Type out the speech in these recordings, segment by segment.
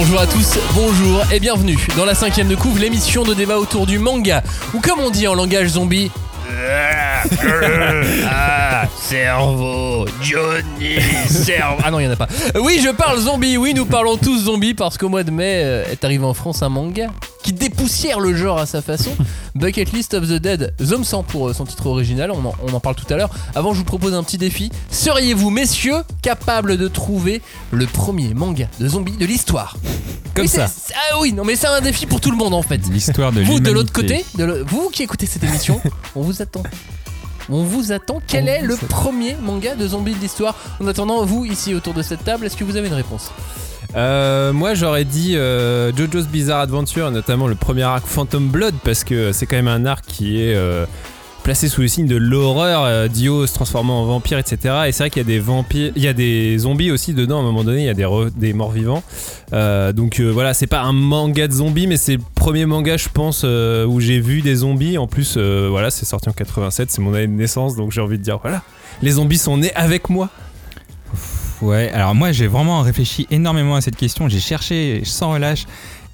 Bonjour à tous, bonjour et bienvenue dans la cinquième de couvre, l'émission de débat autour du manga, ou comme on dit en langage zombie, ah, cerveau, Johnny, cerveau. Ah non, il y en a pas. Oui, je parle zombie. Oui, nous parlons tous zombies parce qu'au mois de mai euh, est arrivé en France un manga qui dépoussière le genre à sa façon. Bucket List of the Dead, Zom 100 pour euh, son titre original. On en, on en parle tout à l'heure. Avant, je vous propose un petit défi. Seriez-vous, messieurs, capables de trouver le premier manga de zombies de l'histoire? Comme Oui, ça. Ah oui, non, mais c'est un défi pour tout le monde en fait. L'histoire de Vous de l'autre côté, de vous qui écoutez cette émission, on vous attend. On vous attend. Quel est le premier manga de zombies de l'histoire En attendant, vous ici autour de cette table, est-ce que vous avez une réponse Euh, moi j'aurais dit euh, JoJo's Bizarre Adventure, notamment le premier arc Phantom Blood, parce que c'est quand même un arc qui est euh, placé sous le signe de l'horreur, euh, Dio se transformant en vampire, etc. Et c'est vrai qu'il y a des vampires, il y a des zombies aussi dedans. À un moment donné, il y a des, morts vivants. Euh, donc euh, voilà, c'est pas un manga de zombies, mais c'est le premier manga, je pense, où j'ai vu des zombies. En plus, voilà, c'est sorti en 87, c'est mon année de naissance, donc j'ai envie de dire voilà, les zombies sont nés avec moi. Ouais, alors moi j'ai vraiment réfléchi énormément à cette question, j'ai cherché sans relâche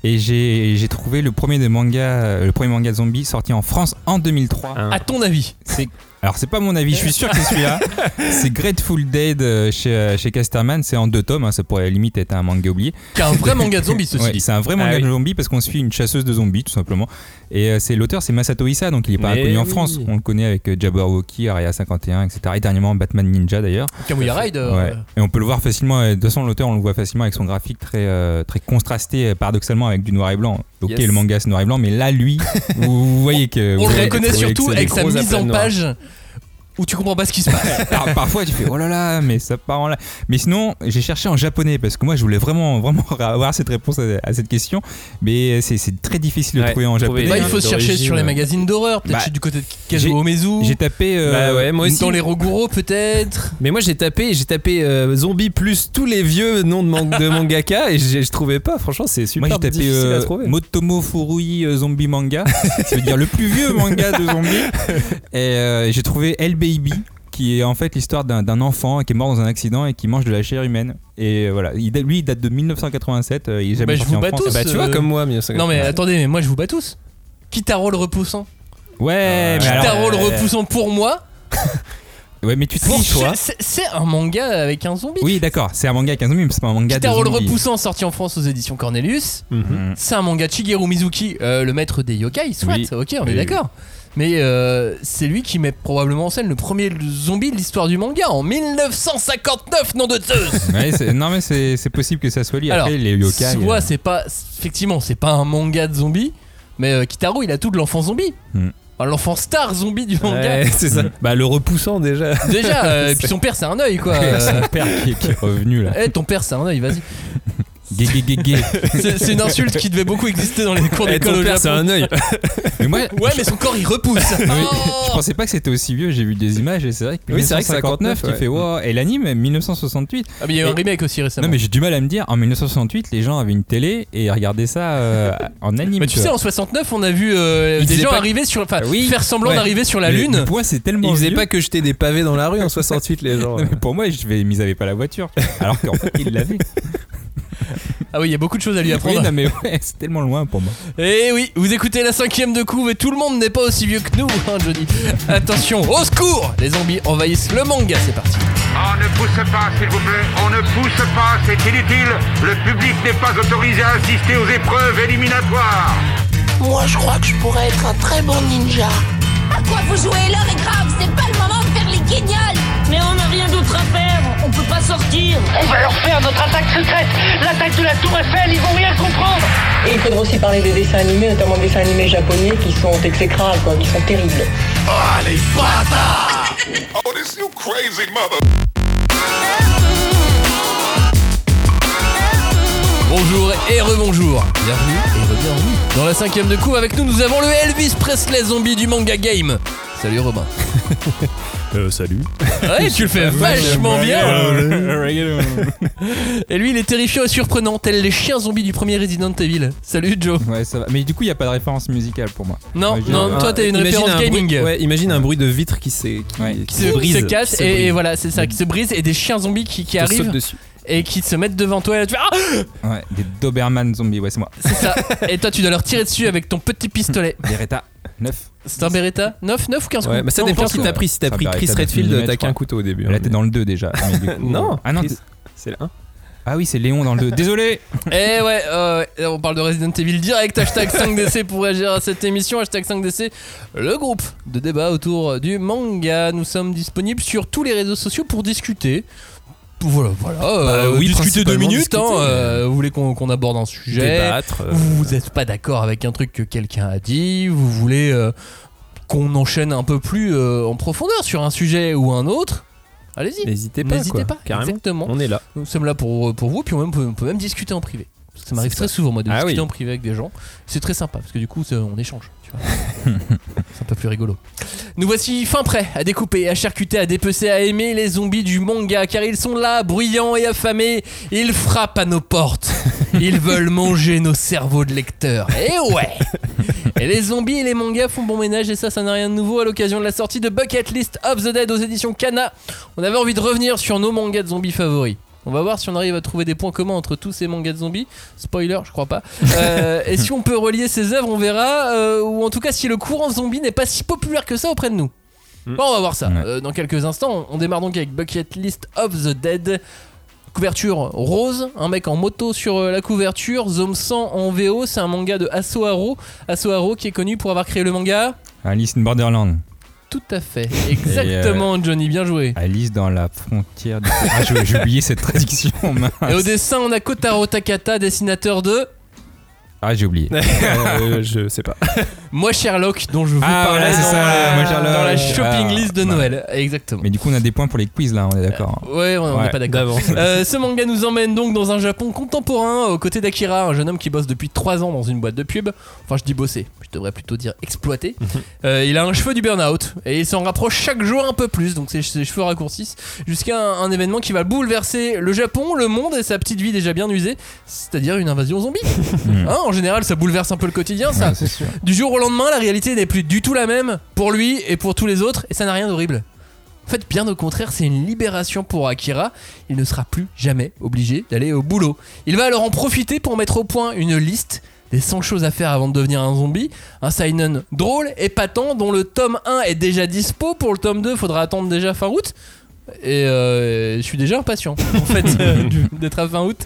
et j'ai j'ai trouvé le premier de manga, euh, le premier manga zombie sorti en France en 2003. Hein. À ton avis C'est alors c'est pas mon avis, je suis sûr que c'est celui-là. c'est Grateful Dead euh, chez, euh, chez Casterman, c'est en deux tomes, hein, ça pourrait limite être un manga oublié. Qui a un vrai manga de zombies, ceci Ouais, c'est un vrai manga Ah oui. de zombies parce qu'on suit une chasseuse de zombies tout simplement. Et euh, c'est l'auteur, c'est Masato Issa, donc il est pas Mais inconnu en oui. France. On le connaît avec Jabberwocky, Area 51, etc. Et dernièrement Batman Ninja d'ailleurs. Kamuya Ride. Ouais. Et on peut le voir facilement. De toute façon, l'auteur, on le voit facilement avec son graphique très, euh, très contrasté, paradoxalement, avec du noir et blanc. Ok, Yes. le manga c'est noir et blanc, mais là, lui, vous voyez que. On vous le reconnaît surtout c'est avec sa mise en page où tu comprends pas ce qui se passe. Par- parfois, tu fais oh là là, mais ça part en là. Mais sinon, j'ai cherché en japonais parce que moi, je voulais vraiment, vraiment avoir cette réponse à, à cette question, mais c'est c'est très difficile de Ouais, trouver en japonais. Bah, il faut se chercher sur les magazines d'horreur, peut-être Bah, du côté de j'ai- Kazuo Omezu. J'ai tapé. euh, Bah ouais, moi aussi. Dans les Roguro, peut-être. Mais moi j'ai tapé, j'ai tapé euh, zombie plus tous les vieux noms de, man- de mangaka et je trouvais pas. Franchement, c'est super Moi j'ai tapé difficile euh, à trouver. Motomo Furui euh, Zombie Manga, ça veut dire le plus vieux manga de zombies. Et euh, j'ai trouvé El Baby, qui est en fait l'histoire d'un enfant qui est mort dans un accident et qui mange de la chair humaine. Et euh, voilà, il, lui il date de 1987, euh, il est jamais Bah, je vous en bats France. tous. bah tu vois euh, comme moi, mais Non, mais attendez, mais moi je vous bats tous. Kitaro le repoussant. Ouais, mais alors, Kitaro le euh, repoussant pour moi. ouais, mais tu triches, toi. c'est- un manga avec un zombie. Oui, d'accord, c'est un manga avec un zombie, mais c'est pas un manga de Kitaro le zombie. repoussant sorti en France aux éditions Cornelius. Mhm. Mm. C'est un manga de Shigeru Mizuki, euh, le maître des yokai, soit, Oui. ok, on est Oui, d'accord. Mais euh, c'est lui qui met probablement en scène le premier zombie de l'histoire du manga en 1959, nom de Zeus Ouais, non, mais c'est c'est possible que ça soit lui. Alors, Après, les yokai. Soit euh, c'est pas. Effectivement, c'est pas un manga de zombies, mais euh, Kitaro il a tout de l'enfant zombie. Hmm. Enfin, L'enfant star zombie du manga. Ouais, c'est ça. Bah le repoussant déjà. Déjà, euh, et puis son père c'est un œil quoi. Son père qui, qui est revenu là. Eh, ton père c'est un œil, vas-y. Gay, gay, gay, gay. C'est c'est une insulte qui devait beaucoup exister dans les cours Eh, d'école ton c'est un œil. Mais moi, Ouais, mais son corps il repousse. Oui, Oh je pensais pas que c'était aussi vieux, j'ai vu des images et c'est vrai que Oui, c'est vrai que 1959 59, qui fait wow, et l'anime 1968. Ah, mais il y a eu un remake aussi récemment. Non mais j'ai du mal à me dire en 1968 les gens avaient une télé et regardaient ça euh, en anime. Mais tu sais, en 69, on a vu euh, des gens pas- arriver sur. Enfin, Oui, faire semblant ouais. d'arriver sur la Mais- Lune. Pour moi c'est tellement Ils faisaient vieux. pas que jeter des pavés dans la rue en 68 les gens. Non, mais pour moi je vais, ils avaient pas la voiture alors qu'en fait ils l'avaient. Ah oui, il y a beaucoup de choses à lui Oui, apprendre. non mais ouais c'est tellement loin pour moi. Et oui, vous écoutez la cinquième de couve et tout le monde n'est pas aussi vieux que nous, hein, Johnny. Attention, au secours Les zombies envahissent le manga, c'est parti. On ne pousse pas, s'il vous plaît. On ne pousse pas, c'est inutile. Le public n'est pas autorisé à assister aux épreuves éliminatoires. Moi, je crois que je pourrais être un très bon ninja. À quoi vous jouez? L'heure est grave, c'est pas le moment de faire les guignols Mais on n'a rien d'autre à faire, on peut pas sortir. On va leur faire notre attaque secrète, l'attaque de la Tour Eiffel, ils vont rien comprendre. Et il faudra aussi parler des dessins animés, notamment des dessins animés japonais qui sont exécrables, quoi, qui sont terribles. Bonjour et rebonjour. Bienvenue et re-bienvenue. Dans la cinquième de couve avec nous, nous avons le Elvis Presley zombie du manga game. Salut Robin. Euh, salut. Ouais, tu le fais vachement bien. Et lui, il est terrifiant et surprenant, tel les chiens zombies du premier Resident Evil. Salut Joe. Ouais ça va. Mais du coup il y a pas de référence musicale pour moi. Non, non, toi t'as une Imagine référence un gaming. bruit- ouais, imagine un bruit de vitre qui, s'est- qui, Ouais. qui Qui se brise. se casse qui se et, brise. et voilà, c'est ça, qui se brise et des chiens zombies qui, qui arrivent. dessus. Et qui se mettent devant toi et là, tu fais Ah Ouais, des Doberman zombies, ouais, c'est moi. C'est ça. Et toi, tu dois leur tirer dessus avec ton petit pistolet. Beretta 9. C'est un Beretta 9, 9 ou 15 Ouais, coups bah ça dépend 15 si coups. t'as pris. Si t'as pris Chris Redfield, t'as qu'un couteau au début. Là, hein, t'es dans le 2 déjà. mais Non, Ah non, c'est le 1. ah oui, c'est Léon dans le 2. Désolé Eh ouais, euh, ouais, on parle de Resident Evil direct, hashtag 5DC pour réagir à cette émission, hashtag 5DC, le groupe de débat autour du manga. Nous sommes disponibles sur tous les réseaux sociaux pour discuter. Voilà, voilà, euh, oui, discuter deux minutes. hein, discuter, euh, vous voulez qu'on aborde un sujet Débattre. euh, Vous n'êtes pas d'accord avec un truc que quelqu'un a dit, vous voulez euh, qu'on enchaîne un peu plus euh, en profondeur sur un sujet ou un autre. Allez-y, N'hésitez pas. n'hésitez pas, Carrément. exactement. On est là. Nous sommes là pour, pour vous, puis on, peut- on peut même discuter en privé. Ça m'arrive très souvent, moi, de Ah discuter oui. en privé avec des gens. C'est très sympa, parce que du coup, on échange. c'est un peu plus rigolo. Nous voici fin prêts à découper, à charcuter, à dépecer, à aimer les zombies du manga, car ils sont là, bruyants et affamés. Ils frappent à nos portes. Ils veulent manger nos cerveaux de lecteurs. Et ouais Et les zombies et les mangas font bon ménage, et ça, ça n'a rien de nouveau. À l'occasion de la sortie de Bucket List of the Dead aux éditions Kana, on avait envie de revenir sur nos mangas de zombies favoris. On va voir si on arrive à trouver des points communs entre tous ces mangas de zombies. Spoiler, je crois pas. Euh, et si on peut relier ces œuvres, on verra. euh, ou en tout cas, si le courant zombie n'est pas si populaire que ça auprès de nous. Bon, on va voir ça euh, dans quelques instants. On démarre donc avec Bucket List of the Dead. Couverture rose, un mec en moto sur la couverture, Zome 100 en VO, c'est un manga de Asoharo. Asoharo qui est connu pour avoir créé le manga. Alice in Borderland. Tout à fait, exactement Johnny, bien joué. Alice dans la frontière du. Ah, j'ai j'ai oublié cette traduction. mince. Et au dessin, on a Kotaro Takata, dessinateur de Ah, j'ai oublié. Euh, je sais pas. Moi Sherlock, dont je vous Ah, parlais voilà, c'est dans, ça, la, Moi, Sherlock. dans la shopping Ah, list de bah. Noël. Exactement. Mais du coup, on a des points pour les quiz là, on est d'accord. Ouais, on n'est Ouais, pas d'accord. Euh, ce manga nous emmène donc dans un Japon contemporain, aux côtés d'Akira, un jeune homme qui bosse depuis 3 ans dans une boîte de pub. Enfin, je dis bosser, je devrais plutôt dire exploiter. Euh, il a un cheveu du burn-out et il s'en rapproche chaque jour un peu plus, donc ses, ses cheveux raccourcissent, jusqu'à un, un événement qui va bouleverser le Japon, le monde et sa petite vie déjà bien usée, c'est-à-dire une invasion zombie. Hein, en général, ça bouleverse un peu le quotidien, ça. Ouais, c'est sûr. Du jour au lendemain, la réalité n'est plus du tout la même pour lui et pour tous les autres, et ça n'a rien d'horrible. En fait, bien au contraire, c'est une libération pour Akira. Il ne sera plus jamais obligé d'aller au boulot. Il va alors en profiter pour mettre au point une liste des 100 choses à faire avant de devenir un zombie. Un seinen drôle, épatant, dont le tome 1 est déjà dispo. Pour le tome 2, faudra attendre déjà fin août. Et euh, je suis déjà impatient en fait euh, d'être à fin août.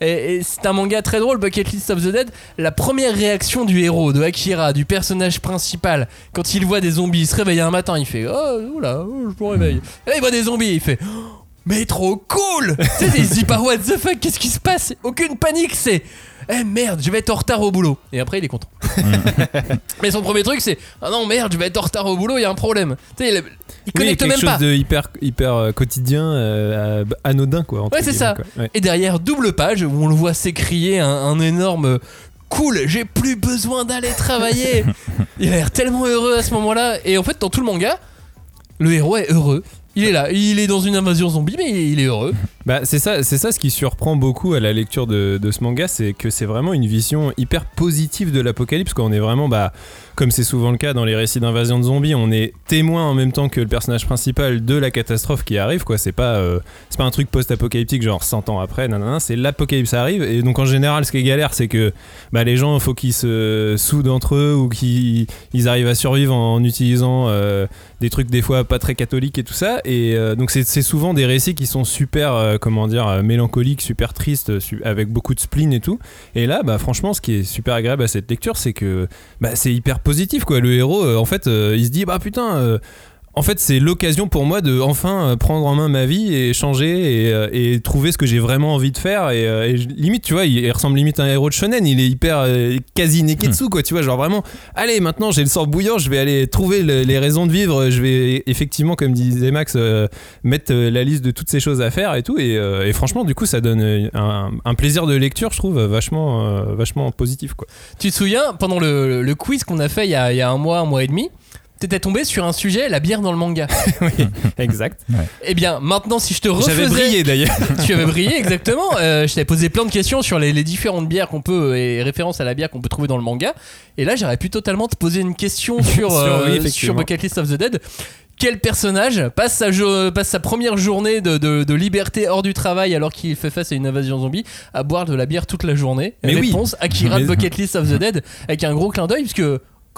Et, et c'est un manga très drôle, Bucket List of the Dead. La première réaction du héros, de Akira, du personnage principal, quand il voit des zombies, il se réveille un matin, il fait Oh, oula, oh, je me réveille. Et là, il voit des zombies, il fait Oh, Mais trop cool Tu sais, il se dit pas What the fuck, qu'est-ce qui se passe? Aucune panique, c'est Eh merde, je vais être en retard au boulot. Et après, il est content. Mais son premier truc, c'est Ah non, merde, je vais être en retard au boulot, il y a un problème. Tu sais, il, il Oui, connecte quelque même chose pas. de hyper, hyper euh, quotidien, euh, euh, anodin quoi. Ouais, c'est ça. quoi. Ouais. Et derrière, double page où on le voit s'écrier un, un énorme cool, j'ai plus besoin d'aller travailler. il a l'air tellement heureux à ce moment-là. Et en fait, dans tout le manga, le héros est heureux. Il est là, il est dans une invasion zombie, mais il est heureux. Bah, c'est ça, c'est ça ce qui surprend beaucoup à la lecture de, ce manga, c'est que c'est vraiment une vision hyper positive de l'apocalypse. Quand on est vraiment, bah, comme c'est souvent le cas dans les récits d'invasion de zombies, on est témoin en même temps que le personnage principal de la catastrophe qui arrive. Quoi, c'est pas, euh, pas un truc post-apocalyptique genre 100 ans après. nanana, c'est l'apocalypse arrive. Et donc en général, ce qui est galère, c'est que bah, les gens, il faut qu'ils se soudent entre eux ou qu'ils ils arrivent à survivre en utilisant euh, des trucs des fois pas très catholiques et tout ça. Et euh, donc c'est souvent des récits qui sont super, comment dire, mélancoliques, super tristes, avec beaucoup de spleen et tout. Et là, bah franchement, ce qui est super agréable à cette lecture, c'est que bah, c'est hyper positif quoi. Le héros, euh, en fait, euh, il se dit bah putain. En fait, c'est l'occasion pour moi de enfin euh, prendre en main ma vie et changer et, euh, et trouver ce que j'ai vraiment envie de faire. Et, euh, et limite, tu vois, il, ressemble limite à un héros de shonen. Il est hyper euh, quasi neketsu, quoi. Tu vois, genre vraiment, allez, maintenant j'ai le sang bouillant, je vais aller trouver le- les raisons de vivre. Je vais effectivement, comme disait Max, euh, mettre la liste de toutes ces choses à faire et tout. Et, euh, et franchement, du coup, ça donne un, un plaisir de lecture, je trouve, vachement, vachement positif, quoi. Tu te souviens, pendant le, le quiz qu'on a fait il y a, il y a un mois, un mois et demi, t'étais tombé sur un sujet, la bière dans le manga. Exact. Eh bien, maintenant, si je te refaisais... J'avais brillé d'ailleurs. tu avais brillé exactement. Euh, je t'avais posé plein de questions sur les, les différentes bières qu'on peut et références à la bière qu'on peut trouver dans le manga. Et là, j'aurais pu totalement te poser une question sur Sur- euh, oui, sur. Bucket List of the Dead. quel personnage passe sa, jo- passe sa première journée de, de- de liberté hors du travail alors qu'il fait face à une invasion zombie à boire de la bière toute la journée? Mais oui. Réponse Akira Mais- de Bucket List of the Dead avec un gros clin d'œil puisque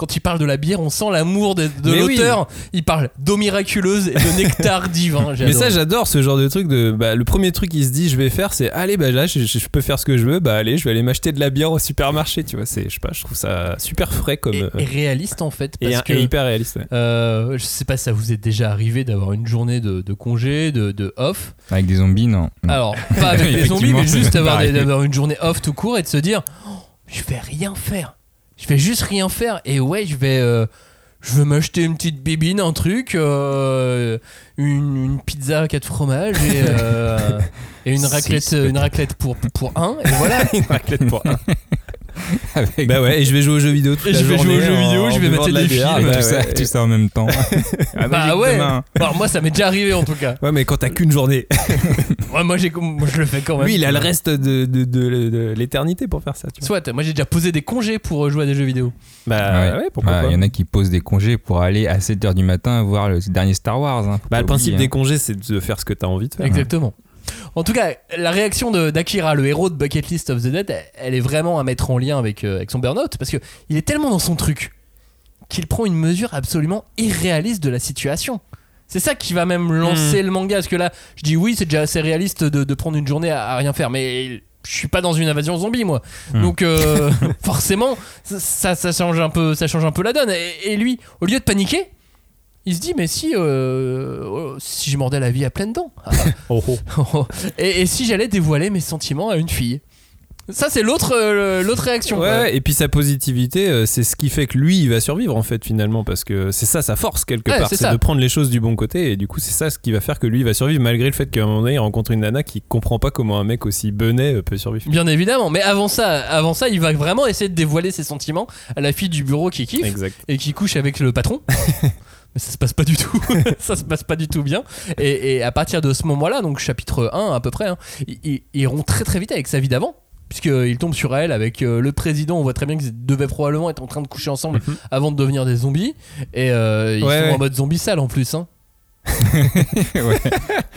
quand il parle de la bière, on sent l'amour de, de Mais oui. l'auteur. Il parle d'eau miraculeuse et de nectar divin. Mais ça, j'adore ce genre de truc. De, bah, le premier truc qu'il se dit, je vais faire, c'est allez, bah là, je, je peux faire ce que je veux. Bah allez, je vais aller m'acheter de la bière au supermarché. Tu vois, c'est, je sais pas, je trouve ça super frais comme et, euh, et réaliste en fait. et, Parce un- que, et hyper réaliste. ouais. euh, je sais pas si ça vous est déjà arrivé d'avoir une journée de, de congé, de, de off. Avec des zombies, non. Alors, pas avec les zombies, mais juste des- d'avoir une journée off tout court et de se dire Oh, je vais rien faire. Je vais juste rien faire. Et ouais, je vais. euh, je veux m'acheter une petite bibine, un truc, euh, une, une pizza à quatre fromages et, euh, et une Six, raclette, une raclette pour, pour un. Et voilà. Une raclette pour un. Avec Bah ouais, et je vais jouer aux jeux vidéo toute Et la je vais jouer aux journée jeux en- vidéo, je vais mater des films. Bah tout, ça, ouais. tout ça en même temps. Ah, bah magique ouais. demain. Alors, moi, ça m'est déjà arrivé en tout cas. Ouais, mais quand t'as qu'une journée. Ouais, moi, moi, je le fais quand même. Lui, il a le reste de, de, de- de l'éternité pour faire ça. Tu vois. Soit, moi j'ai déjà posé des congés pour euh, jouer à des jeux vidéo. Bah ouais, pourquoi Bah, pas. Il y en a qui posent des congés pour aller à 7h du matin voir le dernier Star Wars. hein. Bah, le principe oublier, des hein. congés, c'est de faire ce que t'as envie de faire. Exactement. En tout cas, la réaction d'Akira, le héros de Bucket List of the Dead, elle- elle est vraiment à mettre en lien avec, euh, avec son burn-out parce que il est tellement dans son truc qu'il prend une mesure absolument irréaliste de la situation. C'est ça qui va même lancer le manga parce que là, je dis oui, c'est déjà assez réaliste de, de prendre une journée à, à rien faire, mais je suis pas dans une invasion zombie moi. Hmm. Donc euh, forcément, ça, ça change un peu, ça change un peu la donne. Et, et lui, au lieu de paniquer, il se dit mais si, euh, oh, si je mordais la vie à pleines dents. Oh, oh. et, et si j'allais dévoiler mes sentiments à une fille Ça, c'est l'autre euh, l'autre réaction. Ouais, et puis sa positivité, euh, c'est ce qui fait que lui, il va survivre en fait finalement, parce que c'est ça sa force quelque Ouais, part, c'est de prendre les choses du bon côté, et du coup c'est ça ce qui va faire que lui il va survivre malgré le fait qu'à un moment donné il rencontre une nana qui comprend pas comment un mec aussi benet euh, peut survivre. Bien évidemment, mais avant ça, avant ça, il va vraiment essayer de dévoiler ses sentiments à la fille du bureau qui kiffe Exact. et qui couche avec le patron. mais ça se passe pas du tout. ça se passe pas du tout bien. Et, et à partir de ce moment-là, donc chapitre 1 à peu près, hein, il, il- il rompt très très vite avec sa vie d'avant. Puisqu'il tombe sur elle avec euh, le président, on voit très bien qu'ils devaient probablement être en train de coucher ensemble avant de devenir des zombies. Et euh, ils Ouais, sont ouais. en mode zombie sale en plus. Hein. ouais,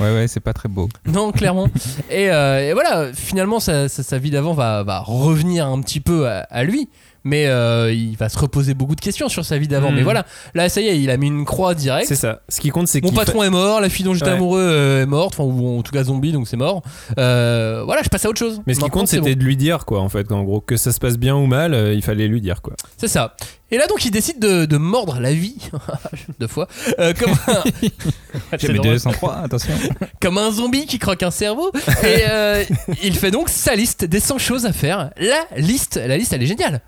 ouais, ouais, c'est pas très beau. Non, clairement. et, euh, et voilà, finalement, sa, sa- sa vie d'avant va, va revenir un petit peu à, à lui. Mais euh, il va se reposer beaucoup de questions sur sa vie d'avant. Mais voilà, là, ça y est, il a mis une croix directe. C'est ça. Ce qui compte, c'est Mon qu'il patron est mort, la fille dont j'étais Ouais. amoureux euh, est morte, enfin, ou en tout cas zombie, donc c'est mort. Euh, voilà, je passe à autre chose. Mais ce qui compte, c'était bon. de lui dire, quoi, en fait, en gros, que ça se passe bien ou mal, euh, il fallait lui dire, quoi. C'est ça. Et là, donc, il décide de, de mordre la vie, deux fois, euh, comme, un... J'avais drôle. 203, attention. comme un zombie qui croque un cerveau. Et euh, il fait donc sa liste des 100 choses à faire. La liste, la liste, elle est géniale.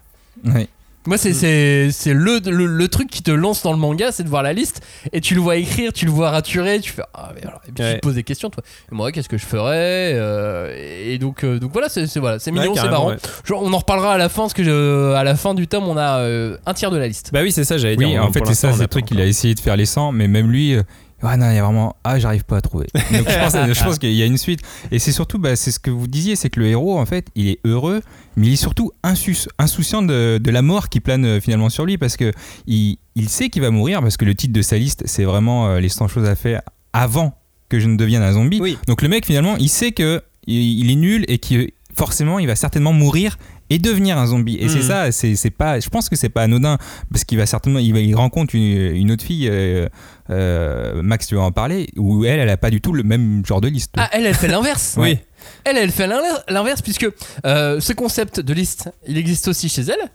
Moi, c'est c'est- c'est le, le, le truc qui te lance dans le manga, c'est de voir la liste et tu le vois écrire, tu le vois raturer, tu fais ah, mais alors, et puis tu te poses des questions, toi. Et moi, qu'est-ce que je ferais Euh, Et donc, euh, donc voilà, c'est c'est- voilà, c'est mignon, Ouais, c'est marrant. ouais. Genre, on en reparlera à la fin, parce que je- à la fin du tome, on a euh, un tiers de la liste. Bah oui, c'est ça, j'allais Oui, dire. en fait, c'est ça, c'est le truc qu'il a essayé de faire les 100, mais même lui, euh, ah non, il y a vraiment, ah, j'arrive pas à trouver. Donc je pense, pense qu'il y a une suite. Et c'est surtout, bah, c'est ce que vous disiez, c'est que le héros, en fait, il est heureux, mais il est surtout insus- insouciant de, de la mort qui plane euh, finalement sur lui, parce que il, il sait qu'il va mourir, parce que le titre de sa liste, c'est vraiment euh, les 100 choses à faire avant que je ne devienne un zombie. Oui. Donc le mec, finalement, il sait que il, il est nul et que forcément, il va certainement mourir et devenir un zombie. Et c'est Mhm. ça, c'est c'est pas, je pense que c'est pas anodin parce qu'il va certainement, il, va, il rencontre une, une autre fille, euh, euh, Max, tu vas en parler, où elle, elle a pas du tout le même genre de liste. Ah, elle, elle fait l'inverse. Oui. Elle, elle fait l'inver- l'inverse puisque euh, ce concept de liste, il existe aussi chez elle.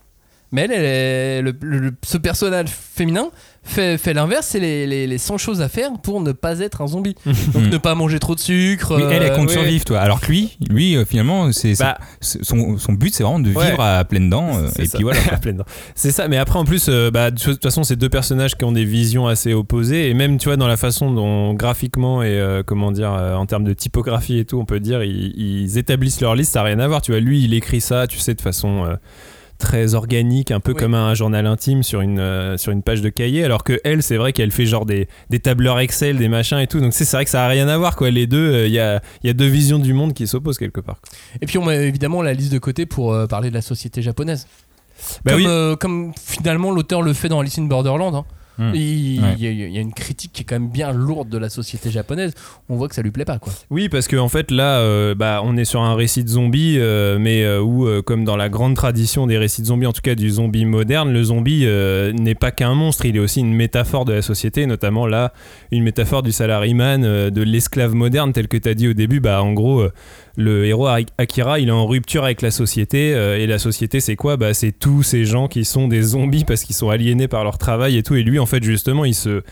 Mais elle, elle est- le- le- ce personnage féminin fait, fait l'inverse, c'est les, les, les 100 choses à faire pour ne pas être un zombie. Donc ne pas manger trop de sucre. Oui, elle, elle euh, compte oui, survivre, toi. Alors que lui, lui, euh, finalement, c'est Bah. son, son but, c'est vraiment de vivre Ouais. à pleines dents. euh, C'est et ça. puis voilà. À pleines dents. C'est ça, mais après en plus, euh, bah, de toute façon, c'est deux personnages qui ont des visions assez opposées, et même tu vois dans la façon dont graphiquement et euh, comment dire, euh, en termes de typographie et tout, on peut dire, ils, ils établissent leur liste, ça n'a rien à voir. Tu vois, lui, il écrit ça, tu sais, de façon euh, très organique, un peu Oui. comme un journal intime sur une euh, sur une page de cahier, alors que elle, c'est vrai qu'elle fait genre des, des tableurs Excel, des machins et tout. Donc c'est vrai que ça a rien à voir quoi. Les deux, euh, il y a y a deux visions du monde qui s'opposent quelque part. quoi. Et puis on met évidemment la liste de côté pour euh, parler de la société japonaise. Bah comme, oui. comme finalement l'auteur le fait dans Alice in Borderland. hein. Hmm. Il, Ouais. il y a, une critique qui est quand même bien lourde de la société japonaise. On voit que ça lui plaît pas, quoi. Oui, parce qu'en en fait, là, euh, bah, on est sur un récit de zombie, euh, mais euh, où, comme dans la grande tradition des récits de zombies, en tout cas du zombie moderne, le zombie n'est pas qu'un monstre, il est aussi une métaphore de la société, notamment là, une métaphore du salaryman, euh, de l'esclave moderne, tel que tu as dit au début. Bah, en gros, le héros Akira, il est en rupture avec la société, euh, et la société, c'est quoi? Bah, C'est tous ces gens qui sont des zombies parce qu'ils sont aliénés par leur travail et tout, et lui, en fait, justement, il se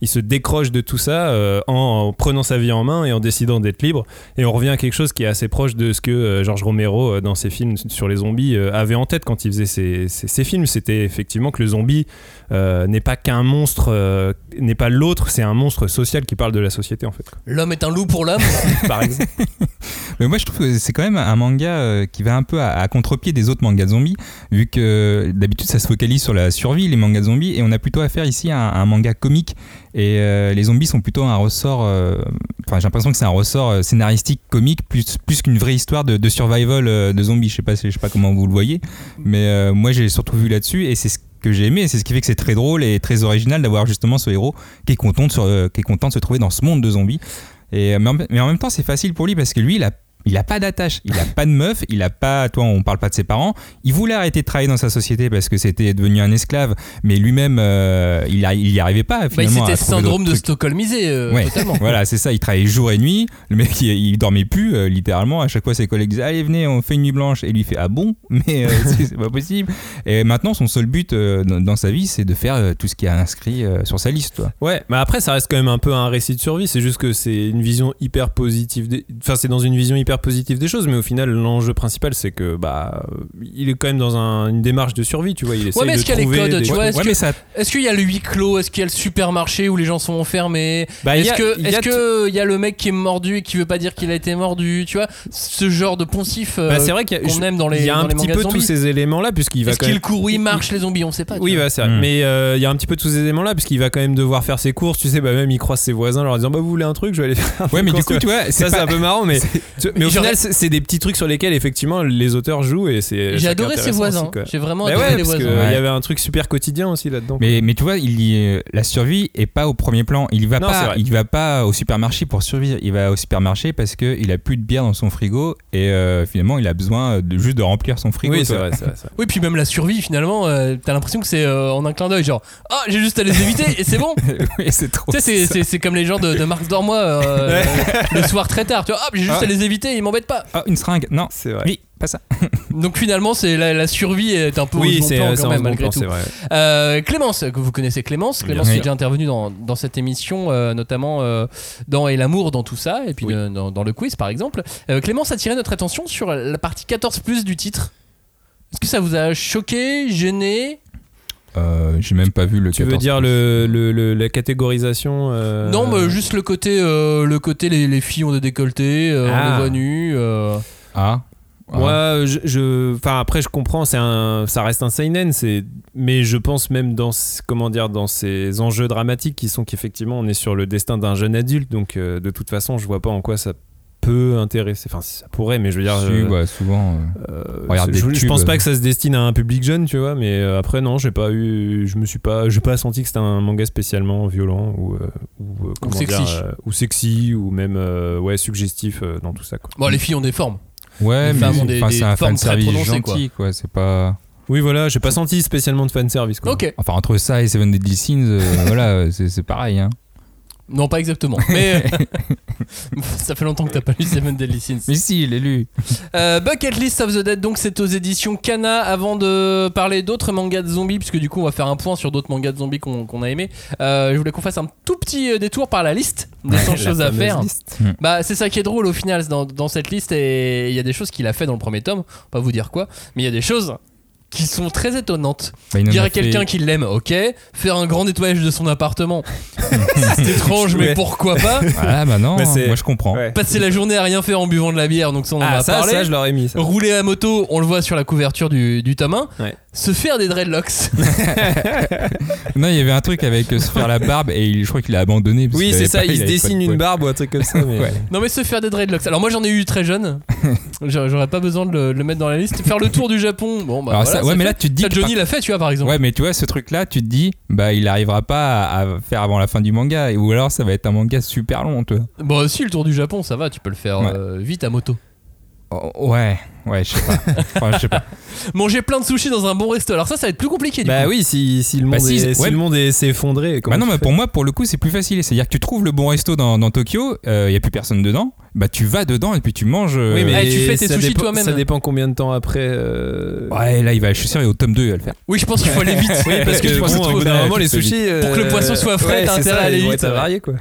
il se décroche de tout ça euh, en, en prenant sa vie en main et en décidant d'être libre. Et on revient à quelque chose qui est assez proche de ce que euh, George Romero, euh, dans ses films sur les zombies, euh, avait en tête quand il faisait ses, ses- ses films. C'était effectivement que le zombie euh, n'est pas qu'un monstre, euh, n'est pas l'autre, c'est un monstre social qui parle de la société en fait. L'homme est un loup pour l'homme. Par exemple. Mais moi, je trouve que c'est quand même un manga euh, qui va un peu à, à contre-pied des autres mangas de zombies, vu que d'habitude ça se focalise sur la survie, les mangas de zombies, et on a plutôt affaire ici à un, à un manga comique. Et euh, les zombies sont plutôt un ressort. euh, Enfin, j'ai l'impression que c'est un ressort euh, scénaristique comique plus, plus qu'une vraie histoire de, survival de zombies. Je sais pas, je sais pas comment vous le voyez, mais moi j'ai surtout vu là-dessus, et c'est ce que j'ai aimé, c'est ce qui fait que c'est très drôle et très original d'avoir justement ce héros qui est content de se, qui est content de se trouver dans ce monde de zombies. Et, mais, en, mais en même temps, c'est facile pour lui parce que lui, il a, il a pas d'attache, il a pas de meuf, il a pas. Toi, on parle pas de ses parents. Il voulait arrêter de travailler dans sa société parce que c'était devenu un esclave, mais lui-même, euh, il, a- il y arrivait pas. Bah, Finalement, c'était ce syndrome de. Stockholmisé, euh, Ouais. totalement. Voilà, c'est ça. Il travaillait jour et nuit. Le mec, il, il dormait plus, euh, littéralement. À chaque fois, ses collègues disaient Allez, venez, on fait une nuit blanche. Et lui, il fait Ah bon? Mais euh, c'est pas possible. Et maintenant, son seul but euh, dans, dans sa vie, c'est de faire euh, tout ce qui est inscrit euh, sur sa liste. Toi. Ouais, mais après ça reste quand même un peu un récit de survie. C'est juste que c'est une vision hyper positive. Enfin, c'est dans une vision hyper positive des choses, mais au final, l'enjeu principal, c'est que bah, euh, il est quand même dans un- une démarche de survie. Tu vois, il essaie Ouais, mais de est-ce qu'il y a les trouver codes, des- tu vois, est-ce Ouais, que- ça. Est-ce qu'il y a le huis clos Est-ce qu'il y a le supermarché où les gens sont enfermés? Bah, Est-ce a- que il y a est-ce t- que il y a le mec qui est mordu et qui veut pas dire qu'il a été mordu Tu vois, ce genre de poncif euh, Bah, c'est vrai qu'il aime dans les il y a un petit peu tous ces éléments-là, puisqu'il va Est-ce quand qu'il même. court ou il marche les zombies? On sait pas. Oui, vois. bah, c'est vrai. Hmm. Mais euh, il y a un petit peu tous ces éléments-là, puisqu'il va quand même devoir faire ses courses. Tu sais, bah, même il croise ses voisins en leur disant Bah, vous voulez un truc Je vais aller faire. Ouais, mais du coup, tu vois, Ça, c'est un peu marrant, mais, tu- mais au final, c'est des petits trucs sur lesquels, effectivement, les auteurs jouent et c'est. J'ai adoré ses voisins. J'ai vraiment adoré ouais, les parce qu'il voisins. y avait un truc super quotidien aussi là-dedans. Mais, mais tu vois, il y est- la survie est pas au premier plan. Il va Non, pas, il va pas au supermarché pour survivre. Il va au supermarché parce que il a plus de bière dans son frigo et euh, finalement il a besoin de juste de remplir son frigo. oui, c'est vrai. Oui, puis même la survie, finalement, euh, t'as l'impression que c'est euh, en un clin d'œil, genre, ah, j'ai juste à les éviter et c'est bon. oui, c'est trop. tu sais, c'est- comme les gens de, de Marx Dormois euh, le soir très tard. Tu vois, ah, j'ai juste Ah. à les éviter, ils m'embêtent pas. Ah, une seringue. Non, C'est vrai. oui, pas ça. Donc finalement, c'est la, la survie est un peu Oui, au plan c'est quand en même, second malgré plan, tout. c'est vrai. Euh, Clémence, que vous connaissez Clémence, Clémence Bien qui est déjà intervenue dans, dans cette émission, euh, notamment euh, dans Et l'amour dans tout ça, et puis Oui. dans, dans le quiz par exemple. Euh, Clémence a tiré notre attention sur la partie 14 plus du titre. Est-ce que ça vous a choqué, gêné? Euh, J'ai même pas vu le. Tu veux 14. dire le, le- le- la catégorisation euh, Non, mais juste le côté, euh, le côté les, les filles ont des décolletés, euh, on Ah. les voit nues. euh. Ah. Ah. Moi, je, je- enfin après, je comprends, c'est un, ça reste un seinen, c'est, mais je pense même dans, comment dire, dans ces enjeux dramatiques qui sont qu'effectivement, on est sur le destin d'un jeune adulte, donc euh, de toute façon, je vois pas en quoi ça peut intéresser. Enfin, si ça pourrait, mais je veux dire, Si, bah, souvent. euh, euh, Regarde je, je pense pas que ça se destine à un public jeune, tu vois, mais euh, après non, j'ai pas eu, je me suis pas, j'ai pas senti que c'était un manga spécialement violent ou euh, ou, euh, comment sexy. dire, euh, ou sexy ou même euh, ouais suggestif euh, dans tout ça quoi. Bon, les filles ont des formes. Ouais, Les mais femmes ont des- des un formes fan très prononcées, gentil, quoi. C'est pas. Oui, voilà, j'ai pas senti spécialement de fan service quoi. Ok. Enfin, entre ça et Seven Deadly Sins, euh, voilà, c'est c'est pareil. Hein. Non, pas exactement. Mais ça fait longtemps que t'as pas lu Seven Deadly Sins. Mais si, il est lu. Euh, Bucket List of the Dead, donc c'est aux éditions Kana. Avant de parler d'autres mangas de zombies, puisque du coup on va faire un point sur d'autres mangas de zombies qu'on a aimé, euh, je voulais qu'on fasse un tout petit euh, détour par la liste des 100 La choses à faire. liste. Bah, c'est ça qui est drôle au final dans, dans cette liste, et il y a des choses qu'il a fait dans le premier tome, on va pas vous dire quoi, mais il y a des choses qui sont très étonnantes. Bah, Dire à fait- quelqu'un qui l'aime, ok. Faire un grand nettoyage de son appartement, c'est étrange, mais pourquoi pas. Ah bah non, moi je comprends. Ouais. Passer la journée à rien faire en buvant de la bière, donc ça on en Ah a ça, parlé. ça je l'aurais mis ça. Rouler à moto, on le voit sur la couverture du, du tome 1. Ouais. se faire des dreadlocks. Non, il y avait un truc avec euh, se faire la barbe et il- je crois qu'il a abandonné. parce Oui, c'est ça, pas- il se de dessine une barbe ou un truc comme ça. Mais... Ouais. non mais se faire des dreadlocks. Alors moi j'en ai eu très jeune. J'aurais j'aurais pas besoin de le, de le mettre dans la liste. Faire le tour du Japon. Bon bah Alors voilà, ça- ouais, mais là, tu te dis que Johnny l'a fait, tu vois par exemple. Ouais, mais tu vois, ce truc-là, tu te dis, bah, il arrivera pas à, à faire avant la fin du manga, ou alors ça va être un manga super long, tu vois. Bon si le tour du Japon ça va, tu peux le faire Ouais. euh, vite à moto. Oh, ouais, ouais, je sais pas. Enfin, je sais pas. Manger plein de sushis dans un bon resto. Alors ça ça va être plus compliqué du Bah coup. oui, si, si le monde Bah si, est- si ouais. le monde est- s'est effondré. Bah non, mais fais pour moi, pour le coup, c'est plus facile. C'est-à-dire que tu trouves le bon resto dans, dans Tokyo, il y a plus personne dedans, bah tu vas dedans et puis tu manges. euh, Oui, mais et tu fais tes ça sushis toi-même. Ça dépend combien de temps après. euh, Ouais, là, il va, je suis sûr, au tome 2, il va le faire. Oui je pense qu'il faut aller vite. Oui, parce que je pense bon, que au bout tu d'un peux- moment, tu les sushis. Pour que le euh, poisson soit frais, ouais, t'as intérêt ça, à aller vite, ouais. avariés, quoi.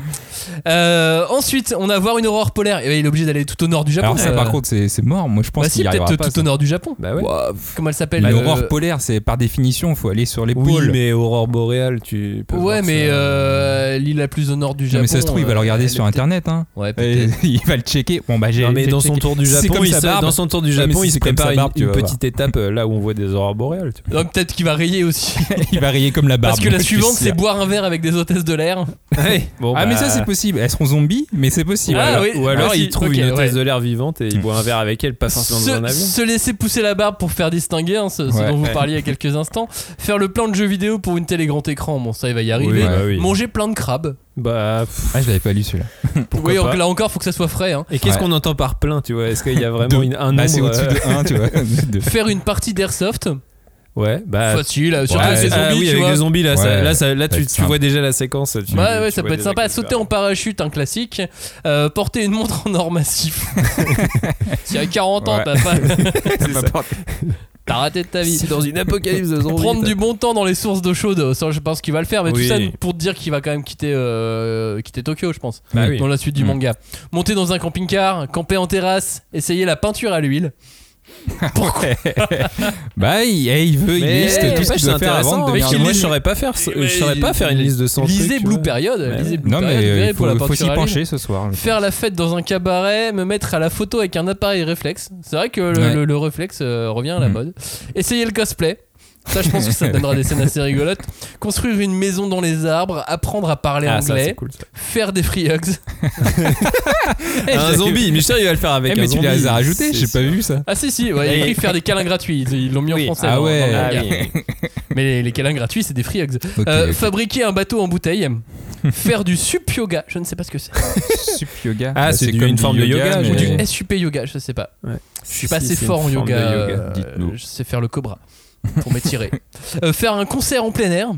Euh, ensuite on a voir une aurore polaire. Et il est obligé d'aller tout au nord du Japon. Alors ça, euh. par contre, c'est c'est mort. Moi, je pense Bah si qu'il y peut-être tout au nord du Japon. Bah ouais. Comment elle s'appelle euh, L'aurore polaire, c'est par définition, faut aller sur les Oui, pôles. mais aurore boréale, tu peux. Ouais mais ça. euh, l'île la plus au nord du Non, Japon. mais ça se trouve, il va le regarder euh, sur internet. Hein. Ouais il va le checker. Bon, bah j'ai. Non mais dans son tour du Japon, comme il sa se, barbe. dans son tour du Japon, il se prépare une, petite étape là où on voit des aurores boréales. peut-être qu'il va rayer aussi. il va rayer comme la barbe. Parce que la suivante, c'est boire un verre avec des hôtesses de l'air. Bon, Ah, mais bah, ça, c'est possible. Elles seront zombies, mais c'est possible. Ah, Ou alors, Ah, il trouve une hôtesse de l'air vivante et il boit un verre avec elle, pas forcément dans un Se, avion. se laisser pousser la barbe pour faire distinguer, hein, ce, dont vous parliez il y a quelques instants. Faire le plan de jeux vidéo pour une télé grand écran, bon, ça, il va y arriver. Oui, bah oui. Manger plein de crabes. Bah, pff, Ah, je l'avais pas lu celui-là. pourquoi oui, pas. là encore, faut que ça soit frais. hein. Et qu'est-ce Ouais. qu'on entend par plein, tu vois? Est-ce qu'il y a vraiment une- un Bah, nombre au-dessus euh, de 1, tu vois. de- Faire une partie d'airsoft. Ouais, bah. Facile, euh, surtout ouais, avec les ah zombies, oui, tu avec vois. les zombies, là, Ouais. là, ça- là, Ça va tu, vois déjà la séquence. tu- Ouais, ouais, tu ça peut être sympa. Sauter en parachute, un classique. Euh, porter une montre en or massif. si à 40 ans, Ouais. t'as pas. T'as raté de ta vie. C'est dans une apocalypse de zombies. Prendre du bon temps dans les sources d'eau chaude, ça je pense qu'il va le faire, mais Oui. tout ça pour te dire qu'il va quand même quitter, euh, quitter Tokyo, je pense, Bah oui. dans la suite du Mm. manga. Monter dans un camping-car, camper en terrasse, essayer la peinture à l'huile. Pourquoi Bah, il, eh, il veut, il Mais liste tout ce qu'il doit faire avant de devenir moi, je saurais pas faire, je saurais pas faire une liste de 100 Lisez trucs, Blue. Period, Ouais, lisez. Blue Non, Period, mais verrez, il faut, s'y pencher ce soir. Faire la fête dans un cabaret, me mettre à la photo avec un appareil réflexe. C'est vrai que le, Ouais. le- le réflexe euh, revient à la Mhm. mode. Essayer le cosplay. Ça, je pense que ça donnera des scènes assez rigolotes. Construire une maison dans les arbres, apprendre à parler Ah, anglais, c'est cool. ça. faire des free hugs. Un zombie, Michel, il va le faire avec Eh, un mais tu zombie. les as rajoutés, j'ai pas vu ça. Ah si si, ouais, il y a écrit faire des câlins gratuits. Ils l'ont mis Oui. en français. Ah ouais. Ah oui. Mais les, les câlins gratuits, c'est des free hugs. Euh. Fabriquer un bateau en bouteille. faire du sup yoga, je ne sais pas ce que c'est. Sup yoga. Ah, Bah, c'est du- comme une du forme de yoga, mais- Ou du SUP yoga, je sais pas. Ouais. Je suis pas assez fort en yoga. euh, je sais faire le cobra pour m'étirer. Euh, faire un concert en plein air.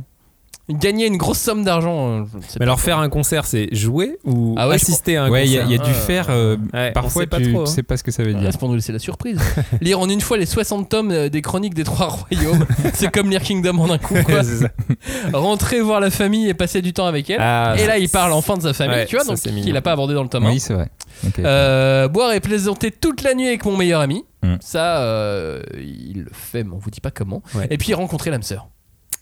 Gagner une grosse somme d'argent. euh, ne Mais alors, faire un concert, c'est jouer ou Ah ouais, je assister à un Ouais, il y, concert a- il y a du Ah. faire. euh, Ouais, Parfois, pas tu trop, hein. sais pas ce que ça veut Ah, dire. c'est pour nous laisser la surprise. lire en une fois les 60 tomes euh, des chroniques des trois royaumes. c'est comme lire Kingdom en un coup. Quoi. Rentrer voir la famille et passer du temps avec elle. Ah, et là, il parle enfin de sa famille, Ouais, tu vois, donc qu'il a pas abordé dans le tome 1. Oui, c'est vrai. Euh, boire et plaisanter toute la nuit avec mon meilleur ami. Mm. Ça, euh, il le fait, mais on vous dit pas comment. Ouais. Et puis rencontrer l'âme sœur.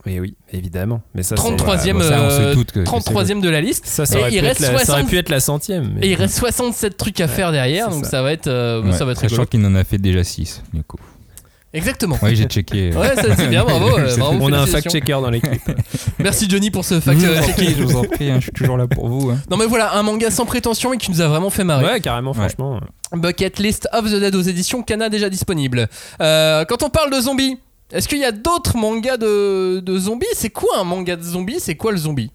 Oui, oui, évidemment. Mais ça, c'est- 33e, Bon, euh, que- que 33e de la liste. Ça, ça Et aurait, il pu reste être la, ça aurait 60 pu être la centième. mais- Et il reste 67 trucs à faire derrière, c'est donc ça. ça. va être, euh, Ouais, ça va être sachant rigolo. qu'il en a fait déjà 6 du coup. Exactement. Oui, j'ai checké. Ouais, ça, c'est bien, bravo. euh, bravo, On a un fact-checker dans l'équipe. Merci Johnny pour ce Je fact vous en checker. prie, je vous en prie, hein, je suis toujours là pour vous. hein. Non mais voilà, un manga sans prétention et qui nous a vraiment fait marrer. ouais, carrément, franchement. Bucket List of the Dead aux éditions Kana déjà disponible. Euh, quand on parle de zombies, est-ce qu'il y a d'autres mangas de, zombies? C'est quoi un manga de zombies? C'est quoi le zombie?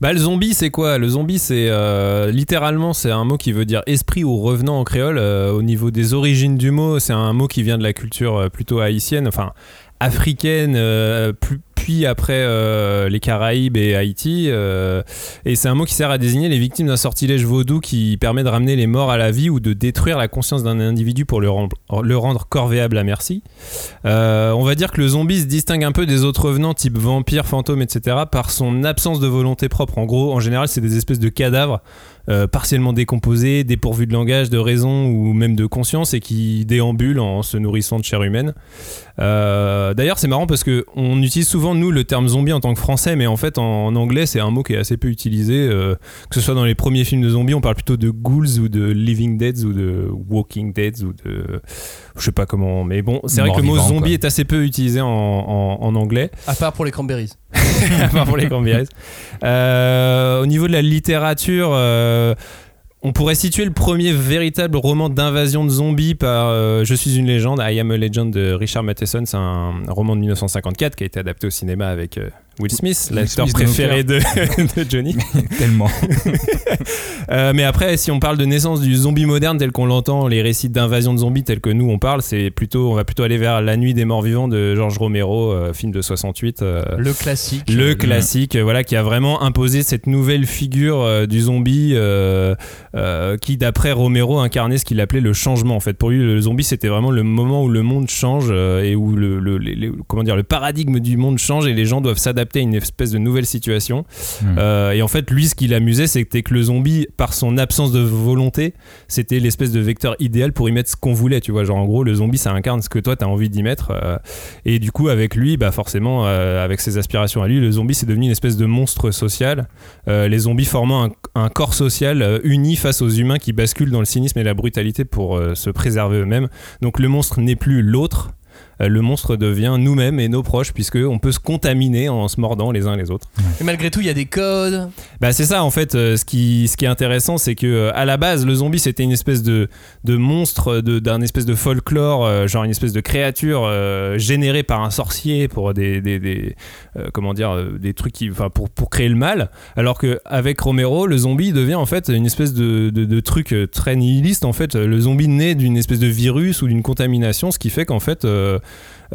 Bah le zombie c'est quoi? Le zombie c'est euh, littéralement c'est un mot qui veut dire esprit ou revenant en créole. Euh, au niveau des origines du mot, c'est un mot qui vient de la culture euh, plutôt haïtienne, enfin africaine, plus- puis après euh, les Caraïbes et Haïti. euh, et c'est un mot qui sert à désigner les victimes d'un sortilège vaudou qui permet de ramener les morts à la vie ou de détruire la conscience d'un individu pour le rendre, le rendre corvéable à merci. Euh, on va dire que le zombie se distingue un peu des autres revenants type vampire, fantôme, etc. par son absence de volonté propre. En gros, en général, c'est des espèces de cadavres partiellement décomposés, dépourvus de langage, de raison ou même de conscience et qui déambulent en se nourrissant de chair humaine. Euh, D'ailleurs, c'est marrant parce que on utilise souvent nous le terme zombie en tant que français, mais en fait en, en anglais c'est un mot qui est assez peu utilisé. euh, que ce soit dans les premiers films de zombies, on parle plutôt de ghouls ou de living deads ou de walking deads ou de je sais pas comment. Mais bon, c'est vrai que le mot zombie quoi. est assez peu utilisé en, en- en anglais. À part pour les cranberries. à part pour les cranberries. Euh, au niveau de la littérature, euh, on pourrait situer le premier véritable roman d'invasion de zombies par euh, Je suis une légende, I Am a Legend de Richard Matheson. C'est un roman de 1954 qui a été adapté au cinéma avec euh, Will Smith, l'acteur préféré de, de Johnny. Tellement. Euh, mais après, si on parle de naissance du zombie moderne tel qu'on l'entend, les récits d'invasion de zombies tels que nous on parle, c'est plutôt, on va plutôt aller vers La Nuit des Morts Vivants de George Romero, euh, film de 68. euh, Le classique. le classique, voilà, qui a vraiment imposé cette nouvelle figure euh, du zombie, qui d'après Romero incarnait ce qu'il appelait le changement. En fait, pour lui, le zombie, c'était vraiment le moment où le monde change et où le, comment dire, le paradigme du monde change et les gens doivent s'adapter à une espèce de nouvelle situation. Hmm. Euh, et en fait, lui, ce qui l'amusait, c'était que le zombie, par son absence de volonté, c'était l'espèce de vecteur idéal pour y mettre ce qu'on voulait. Tu vois, genre en gros, le zombie, ça incarne ce que toi, t'as envie d'y mettre. euh, et du coup, avec lui, bah forcément, euh, avec ses aspirations à lui, le zombie, c'est devenu une espèce de monstre social. Les zombies formant un, un corps social uni face aux humains qui basculent dans le cynisme et la brutalité pour se préserver eux-mêmes. Donc le monstre n'est plus l'autre. Euh, Le monstre devient nous-mêmes et nos proches, puisque on peut se contaminer en se mordant les uns les autres. Et malgré tout, il y a des codes. Bah c'est ça en fait. euh, ce qui ce qui est intéressant, c'est que euh, à la base, le zombie c'était une espèce de de monstre, de- d'un espèce de folklore, genre une espèce de créature euh, générée par un sorcier pour des des, des, euh, comment dire des trucs qui, enfin pour pour créer le mal. Alors que avec Romero, le zombie devient en fait une espèce de de, de truc très nihiliste. En fait, le zombie naît d'une espèce de virus ou d'une contamination, ce qui fait qu'en fait euh,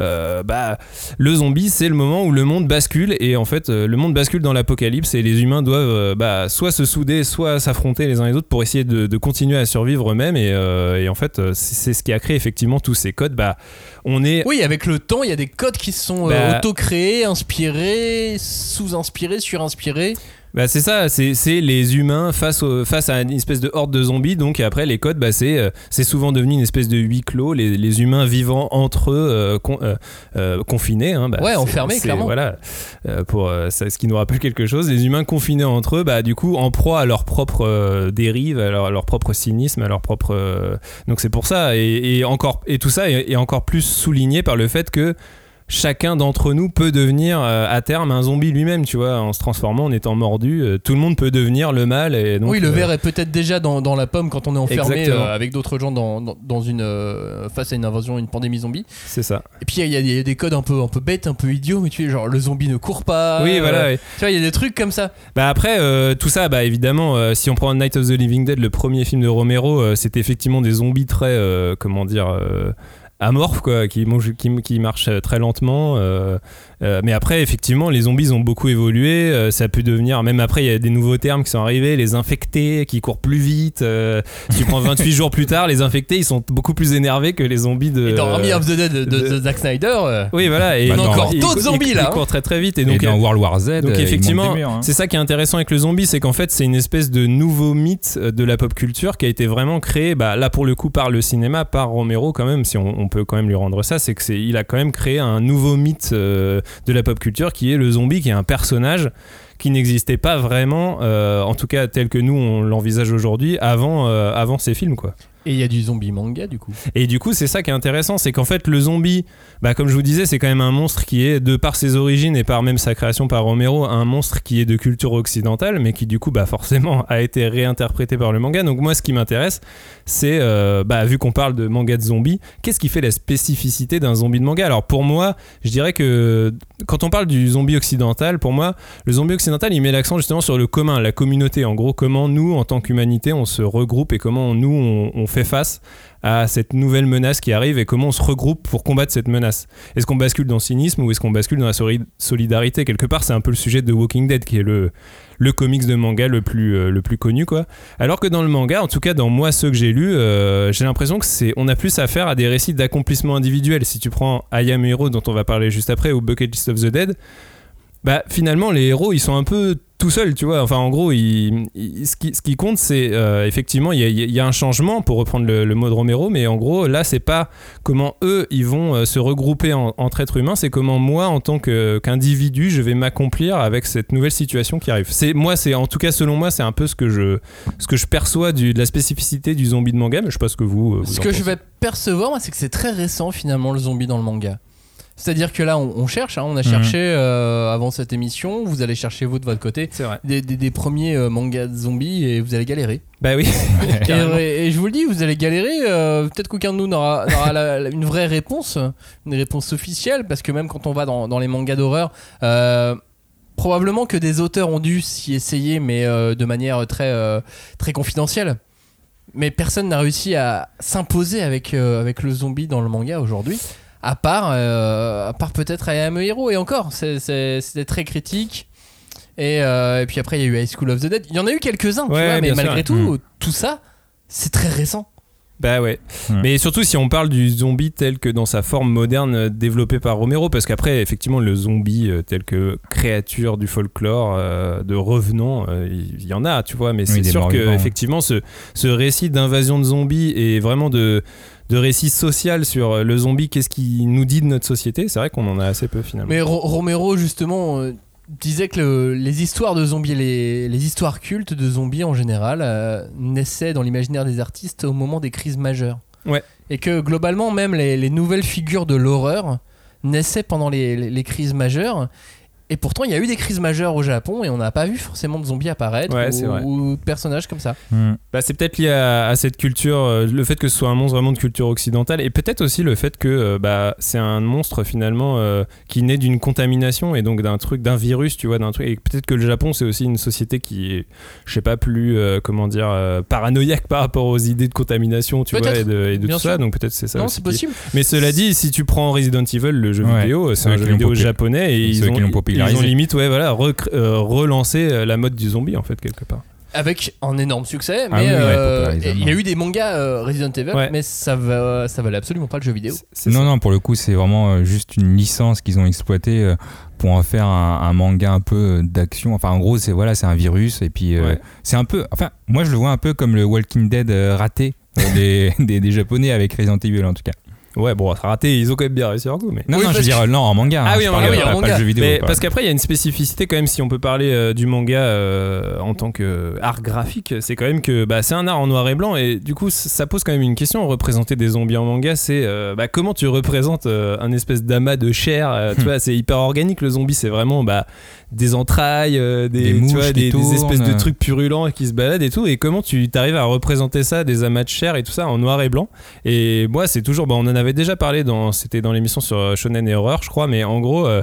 euh, bah, le zombie, c'est le moment où le monde bascule et en fait, euh, le monde bascule dans l'apocalypse et les humains doivent euh, bah, soit se souder, soit s'affronter les uns les autres pour essayer de, de continuer à survivre eux-mêmes. Et, euh, et en fait, c'est ce qui a créé effectivement tous ces codes. Bah, on est. Oui, avec le temps, il y a des codes qui sont Bah- auto-créés, inspirés, sous-inspirés, surinspirés. Bah c'est ça, c'est les humains face, au- face à une espèce de horde de zombies. Donc après les codes, bah, c'est euh, c'est souvent devenu une espèce de huis clos, les, les humains vivant entre eux, euh, con- euh, confinés. hein, bah, Ouais, enfermés, clairement. Voilà, euh, pour ça, ce qui nous rappelle quelque chose. Les humains confinés entre eux, bah du coup en proie à leur propre dérive, à leur, à leur propre cynisme, à leur propre. donc c'est pour ça et, et encore et tout ça est, est encore plus souligné par le fait que chacun d'entre nous peut devenir euh, à terme un zombie lui-même, tu vois, en se transformant, en étant mordu. euh, tout le monde peut devenir le mal. Et donc, oui, le euh, verre est peut-être déjà dans, dans la pomme quand on est enfermé avec d'autres gens dans, dans, dans une, face à une invasion, une pandémie zombie. C'est ça. Et puis il y, a- il y a des codes un peu, un peu bêtes, un peu idiots, mais tu sais, genre le zombie ne court pas. oui, voilà. oui. Tu vois, il y a des trucs comme ça. Bah après, tout ça, bah évidemment, si on prend Night of the Living Dead, le premier film de Romero, c'était effectivement des zombies très, comment dire, amorphes, quoi, qui, qui, qui marchent euh, très lentement. euh, euh, mais après, effectivement, les zombies ont beaucoup évolué. euh, ça a pu devenir, même après, il y a des nouveaux termes qui sont arrivés, les infectés qui courent plus vite. euh, si tu prends 28 jours plus tard, les infectés, ils sont beaucoup plus énervés que les zombies de. Et dans Army of the Dead de, de- Zack Snyder. euh, Oui, voilà. Et Bah, dans- encore d'autres zombies, ils- là, Ils hein. courent très très vite. Et Et donc, dans World War Z, donc effectivement, hein. c'est ça qui est intéressant avec le zombie, c'est qu'en fait c'est une espèce de nouveau mythe de la pop culture qui a été vraiment créé, bah, là pour le coup par le cinéma, par Romero quand même, si on, on peut quand même lui rendre ça, c'est que c'est, il a quand même créé un nouveau mythe euh, de la pop culture qui est le zombie, qui est un personnage qui n'existait pas vraiment, euh, en tout cas tel que nous on l'envisage aujourd'hui, avant, euh, avant ces films quoi. Et il y a du zombie manga du coup. Et du coup, c'est ça qui est intéressant, c'est qu'en fait, le zombie, bah, comme je vous disais, c'est quand même un monstre qui est, de par ses origines et par même sa création par Romero, un monstre qui est de culture occidentale, mais qui du coup, bah, forcément, a été réinterprété par le manga. Donc moi, ce qui m'intéresse, c'est, euh, bah, vu qu'on parle de manga de zombies, qu'est-ce qui fait la spécificité d'un zombie de manga? Alors pour moi, je dirais que quand on parle du zombie occidental, pour moi, le zombie occidental, il met l'accent justement sur le commun, la communauté. En gros, comment nous, en tant qu'humanité, on se regroupe et comment nous, on, fait face à cette nouvelle menace qui arrive et comment on se regroupe pour combattre cette menace. Est-ce qu'on bascule dans le cynisme ou est-ce qu'on bascule dans la soli- solidarité? Quelque part, c'est un peu le sujet de Walking Dead qui est le, le comics de manga le plus, euh, le plus connu. quoi. Alors que dans le manga, en tout cas dans moi, ceux que j'ai lus, euh, j'ai l'impression que c'est on a plus affaire à des récits d'accomplissement individuel. Si tu prends I Hero, dont on va parler juste après, ou Bucket List of the Dead, Bah finalement les héros ils sont un peu tout seuls tu vois. Enfin en gros ils- ils- ce, qui, ce qui compte c'est euh, effectivement il y a, il y a un changement pour reprendre le, le mot de Romero mais en gros là c'est pas comment eux ils vont euh, se regrouper en- entre êtres humains c'est comment moi en tant qu'individu je vais m'accomplir avec cette nouvelle situation qui arrive. C'est moi c'est en tout cas selon moi c'est un peu ce que je ce que je perçois du, de la spécificité du zombie de manga mais je sais pas ce que vous, euh, vous Ce que je vais percevoir, c'est que c'est très récent finalement le zombie dans le manga. C'est-à-dire que là, on, on cherche, hein, on a cherché euh, avant cette émission, vous allez chercher vous de votre côté des, des- des premiers euh, mangas de zombies et vous allez galérer. bah oui et, et je vous le dis, vous allez galérer. euh, Peut-être qu'aucun de nous n'aura une vraie réponse, une réponse officielle, parce que même quand on va dans, dans les mangas d'horreur, probablement que des auteurs ont dû s'y essayer, mais de manière très, très confidentielle. Mais personne n'a réussi à s'imposer avec, avec le zombie dans le manga aujourd'hui. À part, euh, à part peut-être I Am a Hero et encore, c'était très critique. Et, euh, et puis après, il y a eu High School of the Dead. Il y en a eu quelques-uns, tu Ouais, vois, mais sûr, malgré tout, tout ça, c'est très récent. Bah ouais. Mais surtout si on parle du zombie tel que dans sa forme moderne euh, développée par Romero, parce qu'après, effectivement, le zombie euh, tel que créature du folklore, euh, de revenant, euh, il y, en a, tu vois. Mais c'est sûr que vivants, effectivement, ce, ce récit d'invasion de zombies et vraiment de de récit social sur le zombie, qu'est-ce qu'il nous dit de notre société C'est vrai qu'on en a assez peu finalement. Mais Ro- Romero, justement, disait que le- les histoires de zombies, les, les histoires cultes de zombies en général, euh, naissaient dans l'imaginaire des artistes au moment des crises majeures. Ouais. Et que globalement, même les, les nouvelles figures de l'horreur naissaient pendant les crises majeures. Et pourtant, il y a eu des crises majeures au Japon et on n'a pas vu forcément de zombies apparaître Ouais, ou, de personnages comme ça. Hmm. Bah, c'est peut-être lié à, à cette culture, euh, le fait que ce soit un monstre vraiment de culture occidentale, et peut-être aussi le fait que euh, bah, c'est un monstre finalement euh, qui naît d'une contamination et donc d'un truc, d'un virus, tu vois, d'un truc. Et peut-être que le Japon c'est aussi une société qui est, je sais pas, plus euh, comment dire, euh, paranoïaque par rapport aux idées de contamination, tu vois, et de, et de Bien tout sûr. ça. Donc peut-être c'est ça. non, c'est qui- possible. Mais cela dit, si tu prends Resident Evil, le jeu Ouais. vidéo, c'est un jeu vidéo japonais et ils ont, ils ont limite, ouais, voilà, euh, relancé euh, la mode du zombie en fait quelque part. Avec un énorme succès, Ah mais oui, euh, il y a eu des mangas euh, Resident Evil, Ouais. mais ça, va, ça valait absolument pas le jeu vidéo. Non, ça. non, pour le coup, c'est vraiment juste une licence qu'ils ont exploitée pour en faire un, un manga un peu d'action. Enfin, en gros, c'est voilà, c'est un virus et puis euh, c'est un peu. Enfin, moi, je le vois un peu comme le Walking Dead raté des, des, des Japonais avec Resident Evil en tout cas. Ouais, bon, c'est raté, ils ont quand même bien réussi leur coup, mais. Non, Oui, non, je veux dire, non, en manga. Ah hein, oui, je en parlais manga, pas- en pas manga. le jeu vidéo. Mais parce qu'après, il y a une spécificité quand même, si on peut parler euh, du manga euh, en tant que art graphique, c'est quand même que bah, c'est un art en noir et blanc et du coup, ça pose quand même une question. Représenter des zombies en manga, c'est euh, bah, comment tu représentes euh, un espèce d'amas de chair. euh, tu vois, c'est hyper organique le zombie, c'est vraiment bah, des entrailles, euh, des, Des tu vois, des, des espèces de trucs purulents qui se baladent et tout. Et comment tu t'arrives à représenter ça, des amas de chair et tout ça en noir et blanc. Et moi, c'est toujours, bah, on en avait déjà parlé dans, c'était dans l'émission sur euh, Shonen et Horror, je crois, mais en gros. euh,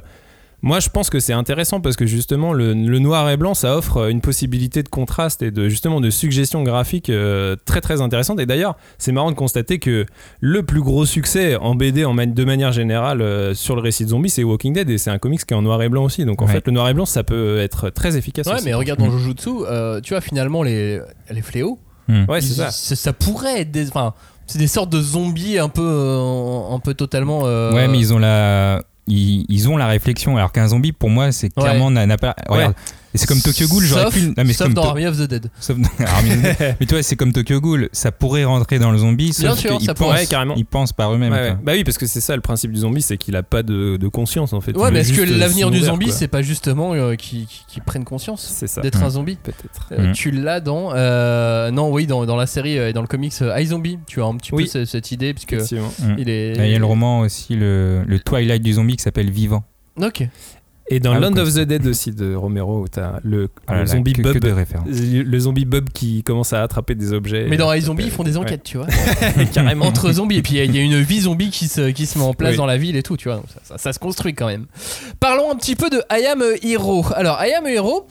moi, je pense que c'est intéressant parce que justement, le, le noir et blanc, ça offre euh, une possibilité de contraste et de justement de suggestion graphique euh, très très intéressante. Et d'ailleurs, c'est marrant de constater que le plus gros succès en BD en man- de manière générale euh, sur le récit de zombie, c'est Walking Dead et c'est un comics qui est en noir et blanc aussi. Donc en Ouais. fait, le noir et blanc, ça peut être très efficace. Ouais, aussi. mais regarde dans Jujutsu, euh, tu vois, finalement, les, les fléaux. Ouais, c'est ils- ça. ça. pourrait être des. Enfin, c'est des sortes de zombies un peu, euh, un peu totalement. euh, Ouais, mais ils ont la. Ils, ils ont la réflexion, alors qu'un zombie, pour moi, c'est clairement n'a n'a pas. Regarde, et c'est comme Tokyo Ghoul, j'aurais sauf, pu. Non, mais sauf comme dans To- Army of the Dead. sauf dans Army of the Dead. mais tu vois, c'est comme Tokyo Ghoul, ça pourrait rentrer dans le zombie, Bien sauf sûr, qu'ils ça pensent, pourrait. Ouais, carrément. ils pensent par eux-mêmes. Ouais, quoi. ouais. Bah oui, parce que c'est ça le principe du zombie, c'est qu'il a pas de, de conscience en fait. Ouais, Il mais est-ce que euh, l'avenir du zombie, c'est pas justement euh, qu'ils qui, qui prennent conscience C'est ça. d'être un zombie? Peut-être. Euh, Mm. Tu l'as dans. euh, non, oui, dans, dans la série euh, et dans le comics euh, iZombie, tu as un petit Oui. peu ce- cette idée, puisque. Mm. il est. Et Il y a le roman aussi, le Twilight du zombie qui s'appelle Vivant. Ok. Et dans Ah, Land of the Dead aussi de Romero, où t'as le, Ah le là là, zombie que, Bob. que. Le zombie Bob qui commence à attraper des objets. Mais dans Euh, iZombie, ils font des ouais. enquêtes, tu vois. Carrément. Entre zombies. Et puis il y a une vie zombie qui se, qui se met en place Oui. dans la ville et tout, tu vois. Donc ça, ça- ça se construit quand même. Parlons un petit peu de I Am a Hero. Alors, I Am a Hero.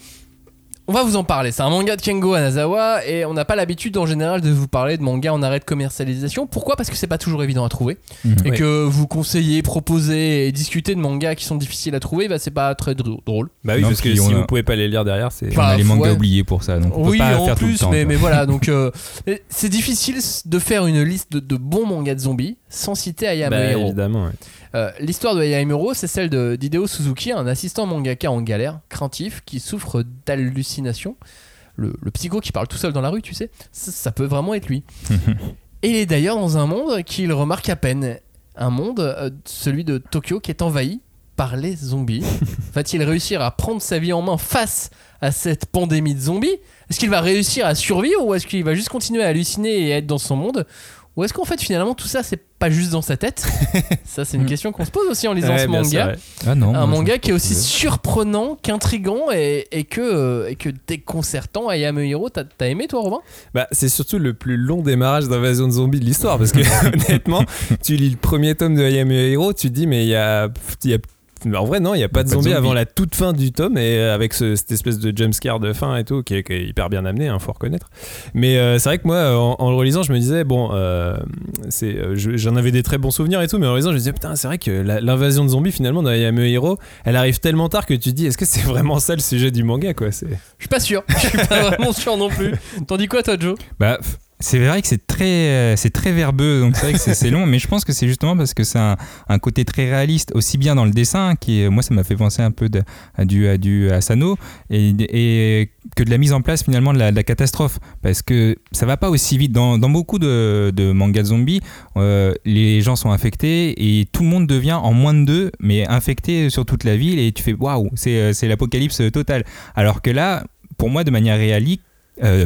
On va vous en parler. C'est un manga de Kengo Anazawa et on n'a pas l'habitude en général de vous parler de manga en arrêt de commercialisation. Pourquoi? Parce que c'est pas toujours évident à trouver Mhm. et Oui. que vous conseillez, proposez et discutez de mangas qui sont difficiles à trouver, bah c'est pas très dr- drôle. Bah oui, Non, parce que si on a- vous pouvez pas les lire derrière, c'est. Bah, les mangas ouais. oubliés pour ça, donc on peut oui, pas en faire tout plus, le temps. mais, quoi. mais voilà, donc euh, c'est difficile de faire une liste de, de bons mangas de zombies sans citer Ayame Bah, Hiro. évidemment. ouais. Euh, L'histoire de Ayame Hiro, c'est celle de d'Hideo Suzuki, un assistant mangaka en galère, craintif, qui souffre d'hallucinations. Le, le psycho qui parle tout seul dans la rue, tu sais, ça, ça peut vraiment être lui. Et il est d'ailleurs dans un monde qu'il remarque à peine. Un monde, euh, celui de Tokyo, qui est envahi par les zombies. Va-t-il réussir à prendre sa vie en main face à cette pandémie de zombies? Est-ce qu'il va réussir à survivre ou est-ce qu'il va juste continuer à halluciner et être dans son monde? Ou est-ce qu'en fait finalement tout ça c'est pas juste dans sa tête Ça c'est une question qu'on se pose aussi en lisant Ouais, ce manga. Ah non. Un moi, manga qui est aussi surprenant qu'intrigant et, et que, euh, et que déconcertant. Ayame Hiro, t'as aimé toi Robin? Bah, c'est surtout le plus long démarrage d'invasion de zombies de l'histoire parce que honnêtement, tu lis le premier tome de I Am a Hero, tu te dis mais il y a, il y a- en vrai non, il y a pas de pas de zombies avant la toute fin du tome et euh, avec ce- cette espèce de jumpscare de fin et tout qui est, qui est hyper bien amené, hein, faut reconnaître. Mais euh, c'est vrai que moi, euh, en, en le relisant, je me disais bon, euh, c'est, je- j'en avais des très bons souvenirs et tout, mais en le relisant, je me disais putain, c'est vrai que la- l'invasion de zombies finalement dans I Am a Hero, elle arrive tellement tard que tu te dis est-ce que c'est vraiment ça le sujet du manga quoi C'est Je suis pas sûr. Je suis pas vraiment sûr non plus. T'en dis quoi toi Joe? Bah, f- c'est vrai que c'est très, euh, c'est très verbeux, donc c'est vrai que c'est long, mais je pense que c'est justement parce que c'est un, un côté très réaliste, aussi bien dans le dessin, qui moi ça m'a fait penser un peu de- à du, à du et, que de la mise en place finalement de la, catastrophe, parce que ça va pas aussi vite. Dans, dans beaucoup de, de mangas de zombies, euh, les gens sont infectés et tout le monde devient en moins de deux, mais infecté sur toute la ville, et tu fais waouh, c'est euh, l'apocalypse total. Alors que là, pour moi, de manière réaliste,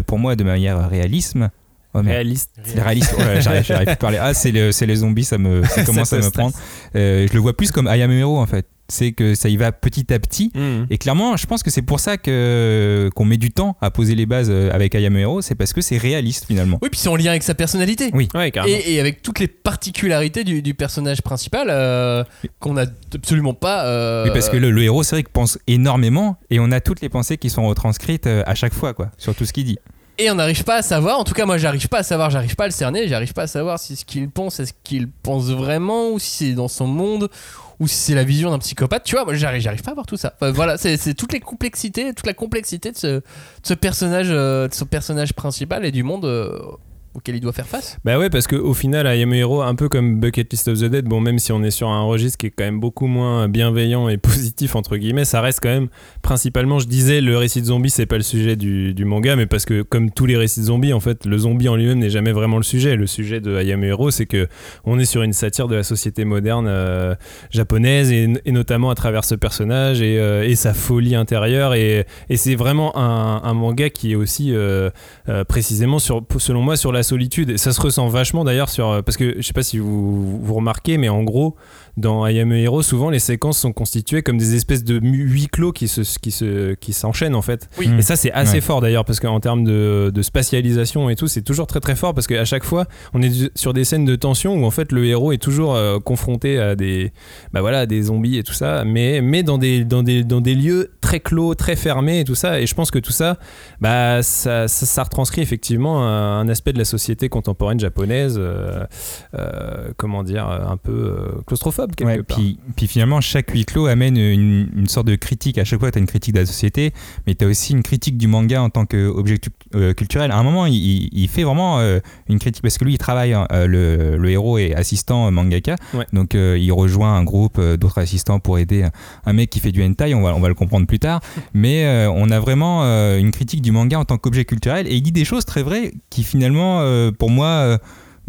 pour moi, de manière réalisme, oh réaliste. C'est réaliste. J'arrive, j'arrive plus à parler. Ah, c'est le- c'est les zombies, ça me, ça commence Ça à me prendre. Euh, je le vois plus comme I Am Hero en fait. C'est que ça y va petit à petit. Mmh. Et clairement, je pense que c'est pour ça que qu'on met du temps à poser les bases euh, avec I Am Hero, c'est parce que c'est réaliste finalement. Oui, puis c'est en lien avec sa personnalité. Oui. Ouais, carrément. Et, et avec toutes les particularités du, du personnage principal euh, qu'on a absolument pas. euh, Oui, parce que le, le héros, c'est vrai qu'il pense énormément et on a toutes les pensées qui sont retranscrites à chaque fois, quoi, sur tout ce qu'il dit. Et on n'arrive pas à savoir, en tout cas moi j'arrive pas à savoir, j'arrive pas à le cerner, j'arrive pas à savoir si ce qu'il pense, est-ce qu'il pense vraiment, ou si c'est dans son monde, ou si c'est la vision d'un psychopathe, tu vois, moi j'arrive, j'arrive pas à voir tout ça. Voilà, c'est toutes les complexités, toute la complexité de ce, ce personnage, euh, de ce personnage principal et du monde euh, auquel il doit faire face. Bah ouais, parce qu'au final, I Hero, un peu comme Bucket List of the Dead, bon, même si on est sur un registre qui est quand même beaucoup moins bienveillant et positif, entre guillemets, ça reste quand même principalement, je disais, le récit de zombie, c'est pas le sujet du, manga, mais parce que comme tous les récits de zombies, en fait, le zombie en lui-même n'est jamais vraiment le sujet. Le sujet de I Hero, c'est que on est sur une satire de la société moderne euh, japonaise et, notamment à travers ce personnage et, euh, sa folie intérieure. Et, c'est vraiment un, manga qui est aussi euh, précisément selon moi, sur la solitude. Et ça se ressent vachement d'ailleurs sur. euh, Parce que je sais pas si vous remarquez, mais en gros, dans I Am a Hero, souvent les séquences sont constituées comme des espèces de huis clos qui se, qui se, qui s'enchaînent en fait. Oui. Et ça, c'est assez Ouais. fort d'ailleurs, parce qu'en termes de, de spatialisation et tout, c'est toujours très très fort parce qu'à chaque fois, on est sur des scènes de tension où en fait le héros est toujours euh, confronté à des, bah voilà, à des zombies et tout ça, mais, mais dans, des, dans, des, dans des lieux très clos, très fermés et tout ça. Et je pense que tout ça, bah, ça, ça, ça retranscrit effectivement un, un aspect de la société contemporaine japonaise, euh, euh, comment dire, un peu euh, claustrophobe quelque Ouais, part. puis, puis finalement, chaque huis clos amène une, une sorte de critique. À chaque fois, tu as une critique de la société, mais tu as aussi une critique du manga en tant qu'objet euh, culturel. À un moment, il, fait vraiment euh, une critique parce que lui, il travaille, hein, euh, le, le héros est assistant euh, mangaka, Ouais. donc il rejoint un groupe d'autres assistants pour aider un, mec qui fait du hentai. On va, on va le comprendre plus tard, mais on a vraiment une critique du manga en tant qu'objet culturel et il dit des choses très vraies qui finalement, pour moi,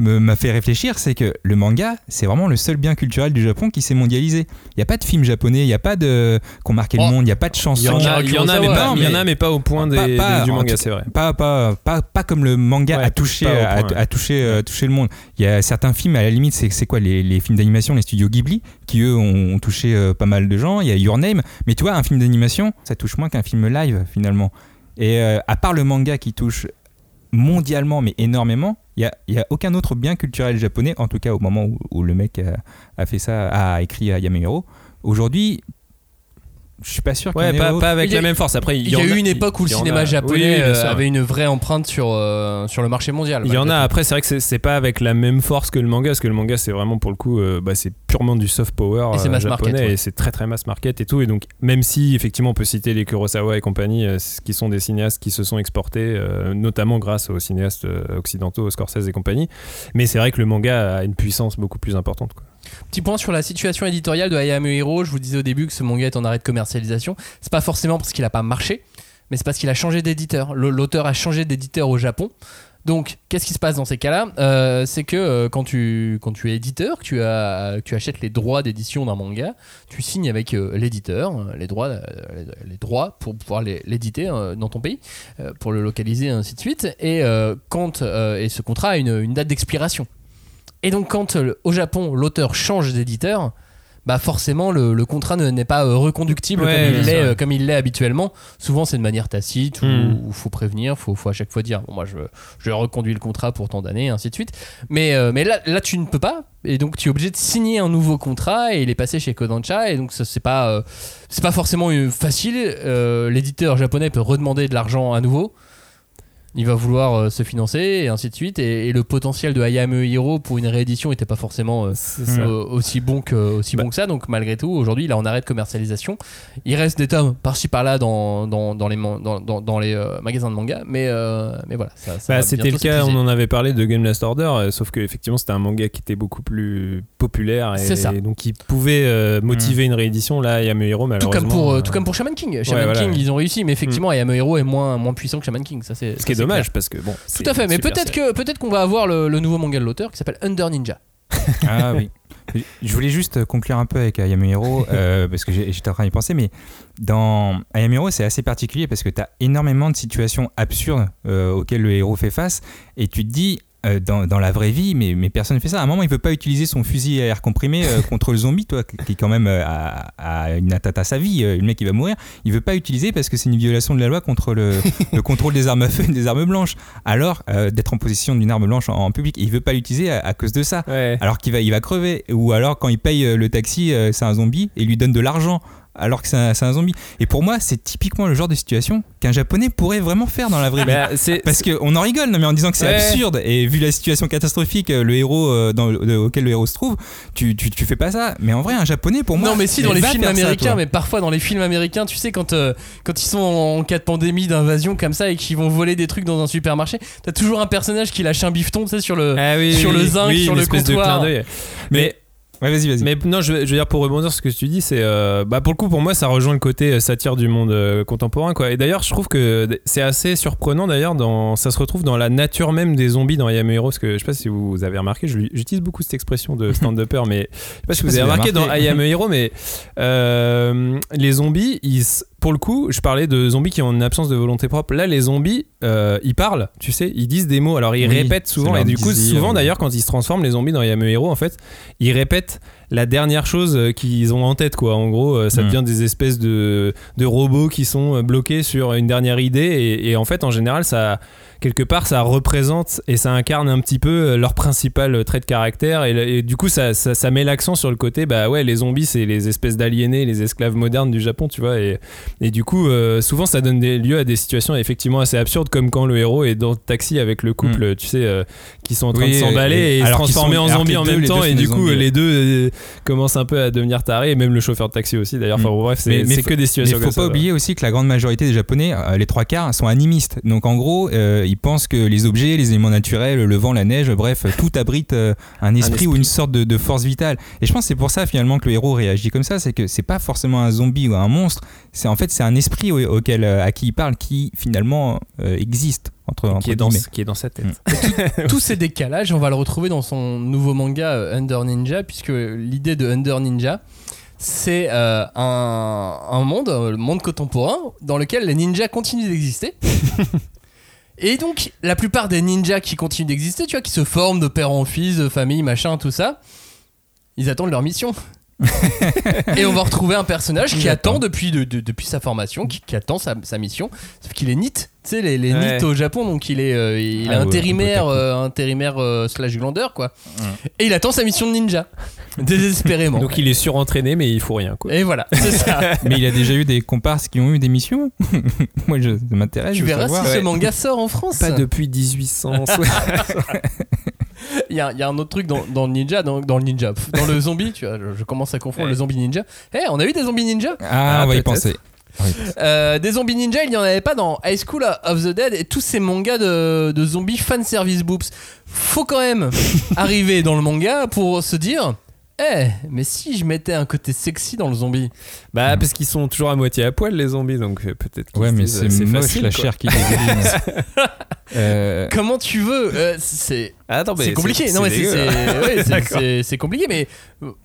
m'a fait réfléchir, c'est que le manga, c'est vraiment le seul bien culturel du Japon qui s'est mondialisé. Il n'y a pas de film japonais, il n'y a pas de qu'on marqué Oh. le monde, il n'y a pas de Il y chansons. en a, il y en a, mais pas, il y en mais- a, mais pas au point des, Pas- des- pas- du manga, c'est vrai. Pas, pas, pas, pas comme le manga Ouais, a touché, a, a touché, euh, touché le monde. Il y a certains films, à la limite, c'est c'est quoi les, les films d'animation, les studios Ghibli, qui eux ont, ont touché euh, pas mal de gens. Il y a Your Name, mais tu vois, un film d'animation, ça touche moins qu'un film live finalement. Et euh, à part le manga qui touche mondialement, mais énormément, il n'y a, a aucun autre bien culturel japonais, en tout cas au moment où, le mec a, fait ça, a écrit à. Aujourd'hui, je suis pas sûr. Ouais, qu'il y en ait pas, avec a- la même force. Après, il y a eu une époque où le cinéma a- japonais Oui, euh, avait une vraie empreinte sur, euh, sur le marché mondial. Il y en a. Après, c'est vrai que c'est- pas avec la même force que le manga, parce que le manga, c'est vraiment pour le coup, euh, bah, c'est purement du soft power Et euh, mass japonais market, ouais. et c'est très très mass market et tout. Et donc, même si effectivement, on peut citer les Kurosawa et compagnie, euh, qui sont des cinéastes qui se sont exportés, euh, notamment grâce aux cinéastes occidentaux, Scorsese et compagnie. Mais c'est vrai que le manga a une puissance beaucoup plus importante. Quoi. Petit point sur la situation éditoriale de Hayame Hiro. Je vous disais au début que ce manga est en arrêt de commercialisation. C'est pas forcément parce qu'il a pas marché, mais c'est parce qu'il a changé d'éditeur. L'auteur a changé d'éditeur au Japon. Donc, qu'est-ce qui se passe dans ces cas-là? Euh, C'est que euh, quand, tu, quand tu es éditeur, tu, as, tu achètes les droits d'édition d'un manga, tu signes avec euh, l'éditeur les droits, les, droits pour pouvoir l'éditer dans ton pays, pour le localiser, ainsi de suite. Et, quand, et ce contrat a une date d'expiration. Et donc, quand euh, au Japon, l'auteur change d'éditeur, bah forcément le, le contrat ne- n'est pas euh, reconductible Ouais, comme, il bien l'est, sûr. euh, comme il l'est habituellement. Souvent, c'est de manière tacite où Hmm. il faut prévenir, faut, faut à chaque fois dire bon, moi je, je reconduis le contrat pour tant d'années, ainsi de suite. Mais, euh, mais là, là, tu ne peux pas, et donc tu es obligé de signer un nouveau contrat et il est passé chez Kodansha, et donc ça, c'est pas, euh, c'est pas forcément facile. L'éditeur japonais peut redemander de l'argent à nouveau. Il va vouloir euh, se financer et ainsi de suite. Et, et le potentiel de Hayame Hiro pour une réédition n'était pas forcément euh, euh, aussi bon que aussi Bah. bon que ça donc malgré tout aujourd'hui il est en arrêt de commercialisation il reste des tomes par-ci par-là dans, dans, dans les man- dans, dans, dans les euh, magasins de manga mais mais voilà ça, ça Bah, c'était le cas, on en avait parlé de Game Last Order, sauf que effectivement c'était un manga qui était beaucoup plus populaire et, C'est ça. donc qui pouvait motiver une réédition. Là, Yamehiro tout malheureusement. comme pour tout comme pour Shaman King Shaman King ils ont réussi mais effectivement Hayame Hiro est moins moins puissant que Shaman King ça c'est Dommage clair. parce que bon. tout à fait mais peut-être que peut-être qu'on va avoir le, le nouveau manga de l'auteur qui s'appelle Under Ninja Ah oui. Je voulais juste conclure un peu avec Ayame Hiro, euh, parce que j'ai- j'étais en train d'y penser, mais dans Ayame Hiro, c'est assez particulier parce que tu as énormément de situations absurdes euh, auxquelles le héros fait face, et tu te dis. Euh, dans, dans la vraie vie, mais, mais personne ne fait ça. À un moment, il veut pas utiliser son fusil à air comprimé euh, contre le zombie, toi, qui qui quand même euh, a, a une atteinte à sa vie, euh, le mec il va mourir. Il veut pas utiliser parce que c'est une violation de la loi contre le, le contrôle des armes à feu et des armes blanches. Alors, euh, d'être en possession d'une arme blanche en, en public, il veut pas l'utiliser à, à cause de ça Ouais. alors qu'il va, il va crever. Ou alors quand il paye euh, le taxi, euh, c'est un zombie et il lui donne de l'argent alors que c'est un, un zombie. Et pour moi, c'est typiquement le genre de situation qu'un japonais pourrait vraiment faire dans la vraie vie. Bah, c'est Parce qu'on en rigole, non, mais en disant que c'est Ouais. absurde, et vu la situation catastrophique, euh, le héros euh, dans, le- auquel le héros se trouve, tu, tu, tu fais pas ça. Mais en vrai, un japonais, pour moi. non mais si dans les films ça, américains mais parfois dans les films américains tu sais quand euh, quand ils sont en cas de pandémie d'invasion comme ça et qu'ils vont voler des trucs dans un supermarché t'as toujours un personnage qui lâche un bifton tu sais sur le Ah oui, sur oui, le zinc, Oui, sur le de comptoir. clin. Mais Ouais, vas-y, vas-y. Mais non, je, veux- je veux dire pour rebondir sur ce que tu dis, c'est euh, bah pour le coup pour moi ça rejoint le côté euh, satire du monde euh, contemporain quoi. Et d'ailleurs je trouve que c'est assez surprenant d'ailleurs dans ça se retrouve dans la nature même des zombies dans Ayame Hero parce que je sais pas si vous avez remarqué, j'utilise beaucoup cette expression de stand-upper mais je sais pas si vous avez vous avez remarqué dans. Ayame Hero mais euh, les zombies ils pour le coup, je parlais de zombies qui ont une absence de volonté propre. Là, les zombies, euh, ils parlent, tu sais, ils disent des mots. Alors, ils Oui, répètent souvent. Et du coup, désir. souvent d'ailleurs, quand ils se transforment, les zombies dans Yame Hero, en fait, ils répètent la dernière chose euh, qu'ils ont en tête, quoi. En gros, euh, ça Mm. devient des espèces de, de robots qui sont bloqués sur une dernière idée. Et, et en fait, en général, ça quelque part ça représente et ça incarne un petit peu euh, leur principal euh, trait de caractère. Et, et du coup ça, ça, ça met l'accent sur le côté bah ouais les zombies c'est les espèces d'aliénés les esclaves modernes du Japon tu vois. Et, et du coup euh, souvent ça donne des, lieu à des situations effectivement assez absurdes comme quand le héros est dans le taxi avec le couple tu sais euh, qui sont en train Oui, de s'emballer et- et, se transformer en zombies en deux- même temps. et du coup zombies, les deux euh, commencent un peu à devenir tarés. Et même le chauffeur de taxi aussi d'ailleurs. Enfin Mm. bon, bref c'est Mais- mais faut- que des Mais situations il faut comme pas oublier aussi que la grande majorité des Japonais, les trois quarts, sont animistes. Donc en gros, euh, ils pensent que les objets, les éléments naturels, le vent, la neige, bref, tout abrite euh, un, esprit ou une sorte de, de force vitale. Et je pense que c'est pour ça finalement que le héros réagit comme ça, c'est que c'est pas forcément un zombie ou un monstre, c'est en fait c'est un esprit au- auquel euh, à qui il parle qui finalement euh, existe entre, entre qui est, dans, qui est dans sa tête. Tous ces décalages, on va le retrouver dans son nouveau manga Under Ninja, puisque l'idée de Under Ninja, c'est euh, un, un monde, le monde contemporain, dans lequel les ninjas continuent d'exister. Et donc, la plupart des ninjas qui continuent d'exister, tu vois, qui se forment de père en fils, de famille, machin, tout ça, ils attendent leur mission. et on va retrouver un personnage qui attend depuis, de- de- depuis sa formation, qui, qui attend sa, sa mission, sauf qu'il est NIT, tu sais, les, les Ouais. NIT au Japon, donc il est, euh, il Ah est ouais, intérimaire, euh, intérimaire euh, slash glandeur, quoi. Et il attend sa mission de ninja. désespérément. Donc il est surentraîné, mais il faut rien quoi. Et voilà, c'est ça. Mais il a déjà eu des comparses qui ont eu des missions. Moi, je, ça m'intéresse. tu de verras savoir. si ce manga sort en France. Pas depuis 1800. Il y, a il y a un autre truc dans, dans le ninja, dans, dans le ninja, dans le zombie, tu vois, je, je commence à confondre Ouais. le zombie ninja. Eh, on a eu des zombies ninja? Ah, Ah, on va y peut-être. Euh, Des zombies ninja, il n'y en avait pas dans High School of the Dead et tous ces mangas de, de zombies fan service boobs. Faut quand même arriver dans le manga pour se dire. Eh, mais si je mettais un côté sexy dans le zombie bah parce qu'ils sont toujours à moitié à poil les zombies, donc euh, peut-être. Ouais, mais disent, c'est euh, moche facile, la quoi. chair qui dégouline. euh, Comment tu veux Euh, C'est Ah, c'est compliqué. Non, mais c'est ouais, compliqué, mais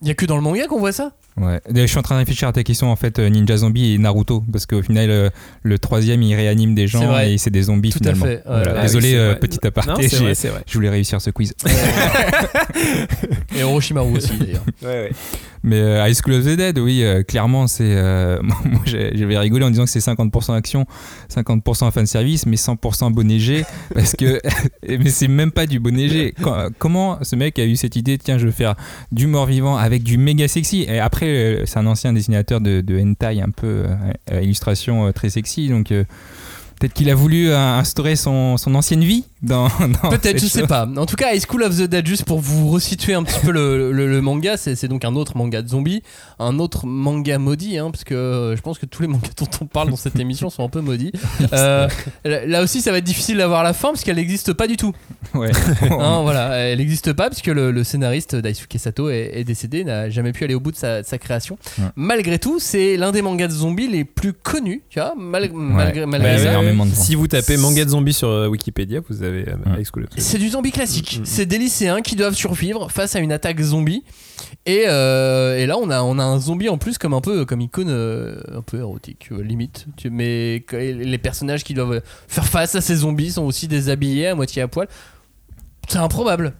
il y a que dans le manga qu'on voit ça. ouais. Je suis en train de réfléchir à ta question en fait, euh, Ninja Zombie et Naruto, parce qu'au final, euh, le troisième il réanime des gens et c'est des zombies Tout à finalement. fait, Voilà. ouais. Désolé, Ah oui, c'est euh, petit aparté, Non, vrai. je voulais réussir ce quiz. Et Orochimaru aussi d'ailleurs. Ouais, ouais. Mais euh, High School of the Dead, oui, euh, clairement, c'est. euh, moi, j'avais rigolé en disant que c'est 50% action, 50% fanservice, mais 100% bonnet parce que. mais c'est même pas du bonnet. Quand- comment ce mec a eu cette idée, tiens, je vais faire du mort-vivant avec du méga sexy? Et après, euh, c'est un ancien dessinateur de, de hentai, un peu euh, euh, illustration euh, très sexy, donc. euh, Peut-être qu'il a voulu euh, instaurer son, ancienne vie Peut-être, je sais pas. En tout cas, High School of the Dead, juste pour vous resituer un petit peu le, le- le manga, c'est donc un autre manga de zombies, un autre manga maudit, hein, parce que euh, je pense que tous les mangas dont on parle dans cette émission sont un peu maudits. Euh, là aussi, ça va être difficile d'avoir la fin, parce qu'elle n'existe pas du tout. Ouais. Hein, voilà, elle n'existe pas, puisque le, le scénariste Daisuke Sato est, est décédé, n'a jamais pu aller au bout de sa, de sa création. Ouais. Malgré tout, c'est l'un des mangas de zombies les plus connus, tu vois, mal- malgré, Ouais. malgré Bah, ça. ouais, énormément de Si vous tapez manga de zombies sur euh, Wikipédia, vous avez euh, Ouais. High School of the Dead. C'est du zombie classique. Mm, mm. C'est des lycéens qui doivent survivre face à une attaque zombie. Et, euh, et là, on a, on a un zombie en plus comme un peu comme icône euh, un peu érotique, limite. Mais les personnages qui doivent faire face à ces zombies sont aussi déshabillés à moitié à poil. C'est improbable.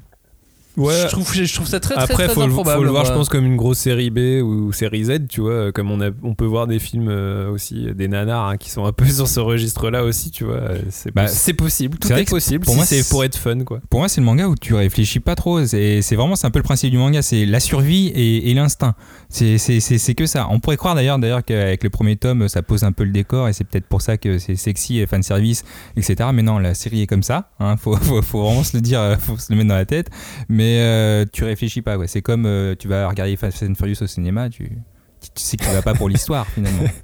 Je, trouve, je trouve ça très très Après, très faut, le- improbable. faut le voir, je pense, comme une grosse série B ou série Z, tu vois. Comme on, a, on peut voir des films euh, aussi, des nanars hein, qui sont un peu sur ce registre-là aussi, tu vois. euh, C'est Bah, c'est possible, tout est que possible. pour si moi, c'est pour être fun, quoi. Pour moi, c'est le manga où tu réfléchis pas trop. C'est c'est vraiment c'est un peu le principe du manga, c'est la survie et, et l'instinct. C'est c'est- c'est- c'est que ça. On pourrait croire d'ailleurs d'ailleurs qu'avec le premier tome, ça pose un peu le décor et c'est peut-être pour ça que c'est sexy et fan service, etc. Mais non, la série est comme ça. Hein, faut, faut, faut vraiment se le dire, euh, faut se le mettre dans la tête. Mais euh, tu réfléchis pas. Ouais. C'est comme euh, tu vas regarder Fast and Furious au cinéma, tu, tu sais que tu vas pas pour l'histoire finalement.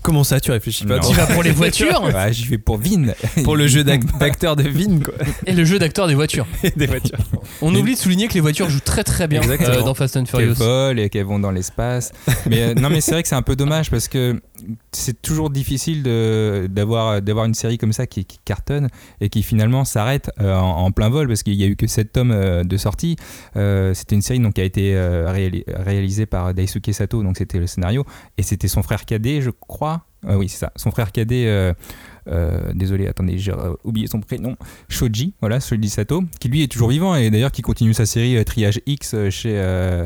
Comment ça, tu réfléchis pas? Tu vas pour les voitures? Ouais, J'y vais pour Vin. Pour le jeu d'ac- d'acteur de Vin, quoi. et le jeu d'acteur des voitures. des voitures. On oublie de souligner que les voitures jouent très très bien euh, dans Fast and qu'elles Furious. volent et qu'elles vont dans l'espace. Mais euh, non, mais c'est vrai que c'est un peu dommage parce que c'est toujours difficile d'avoir une série comme ça qui, cartonne et qui finalement s'arrête euh, en, plein vol parce qu'il y a eu que 7 tomes euh, de sortie. Euh, c'était une série donc qui a été réali- réalisée par Daisuke Sato, donc c'était le scénario et c'était son frère cadet, je crois. Ah oui, c'est ça. Son frère cadet. désolé, attendez, j'ai oublié son prénom. Shoji, voilà, Shoji Sato, qui lui est toujours vivant et d'ailleurs qui continue sa série Triage X chez.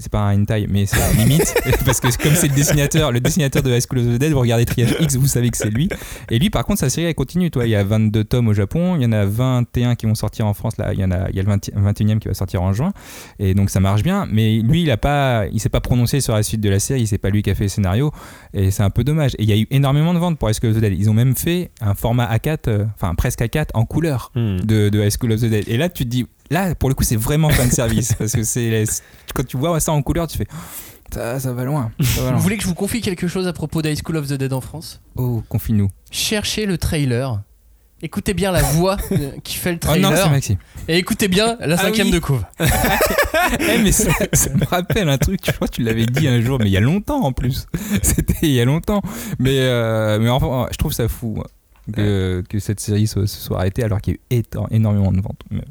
C'est pas un hentai, mais c'est la limite. parce que comme c'est le dessinateur, le dessinateur de High School of the Dead, vous regardez Triage X, vous savez que c'est lui. Et lui, par contre, sa série elle continue. Toi, il y a 22 tomes au Japon, il y en a 21 qui vont sortir en France. Là, il y en a, il y a le 20 21e qui va sortir en juin. Et donc ça marche bien. Mais lui, il a pas, il s'est pas prononcé sur la suite de la série. C'est pas lui qui a fait le scénario. Et c'est un peu dommage. Et il y a eu énormément de ventes pour High School of the Dead. Ils ont même fait un format A4, euh, enfin presque A4 en couleur Hmm. de, de High School of the Dead. Et là, tu te dis, là, pour le coup, c'est vraiment fan service. parce que c'est quand tu vois ça en couleur, tu fais, ça, ça va loin. Ça va Vous voulez que je vous confie quelque chose à propos d'High School of the Dead en France? Oh, confie-nous. Cherchez le trailer. Écoutez bien la voix qui fait le Oh non, c'est trailer. Maxime. et écoutez bien la Ah cinquième oui. de couve. Eh, mais ça, ça me rappelle un truc, je crois que tu l'avais dit un jour, mais il y a longtemps en plus. C'était il y a longtemps. Mais, euh, mais enfin, je trouve ça fou moi, que, que cette série se, soit arrêtée alors qu'il y a eu énormément de ventes. Mais-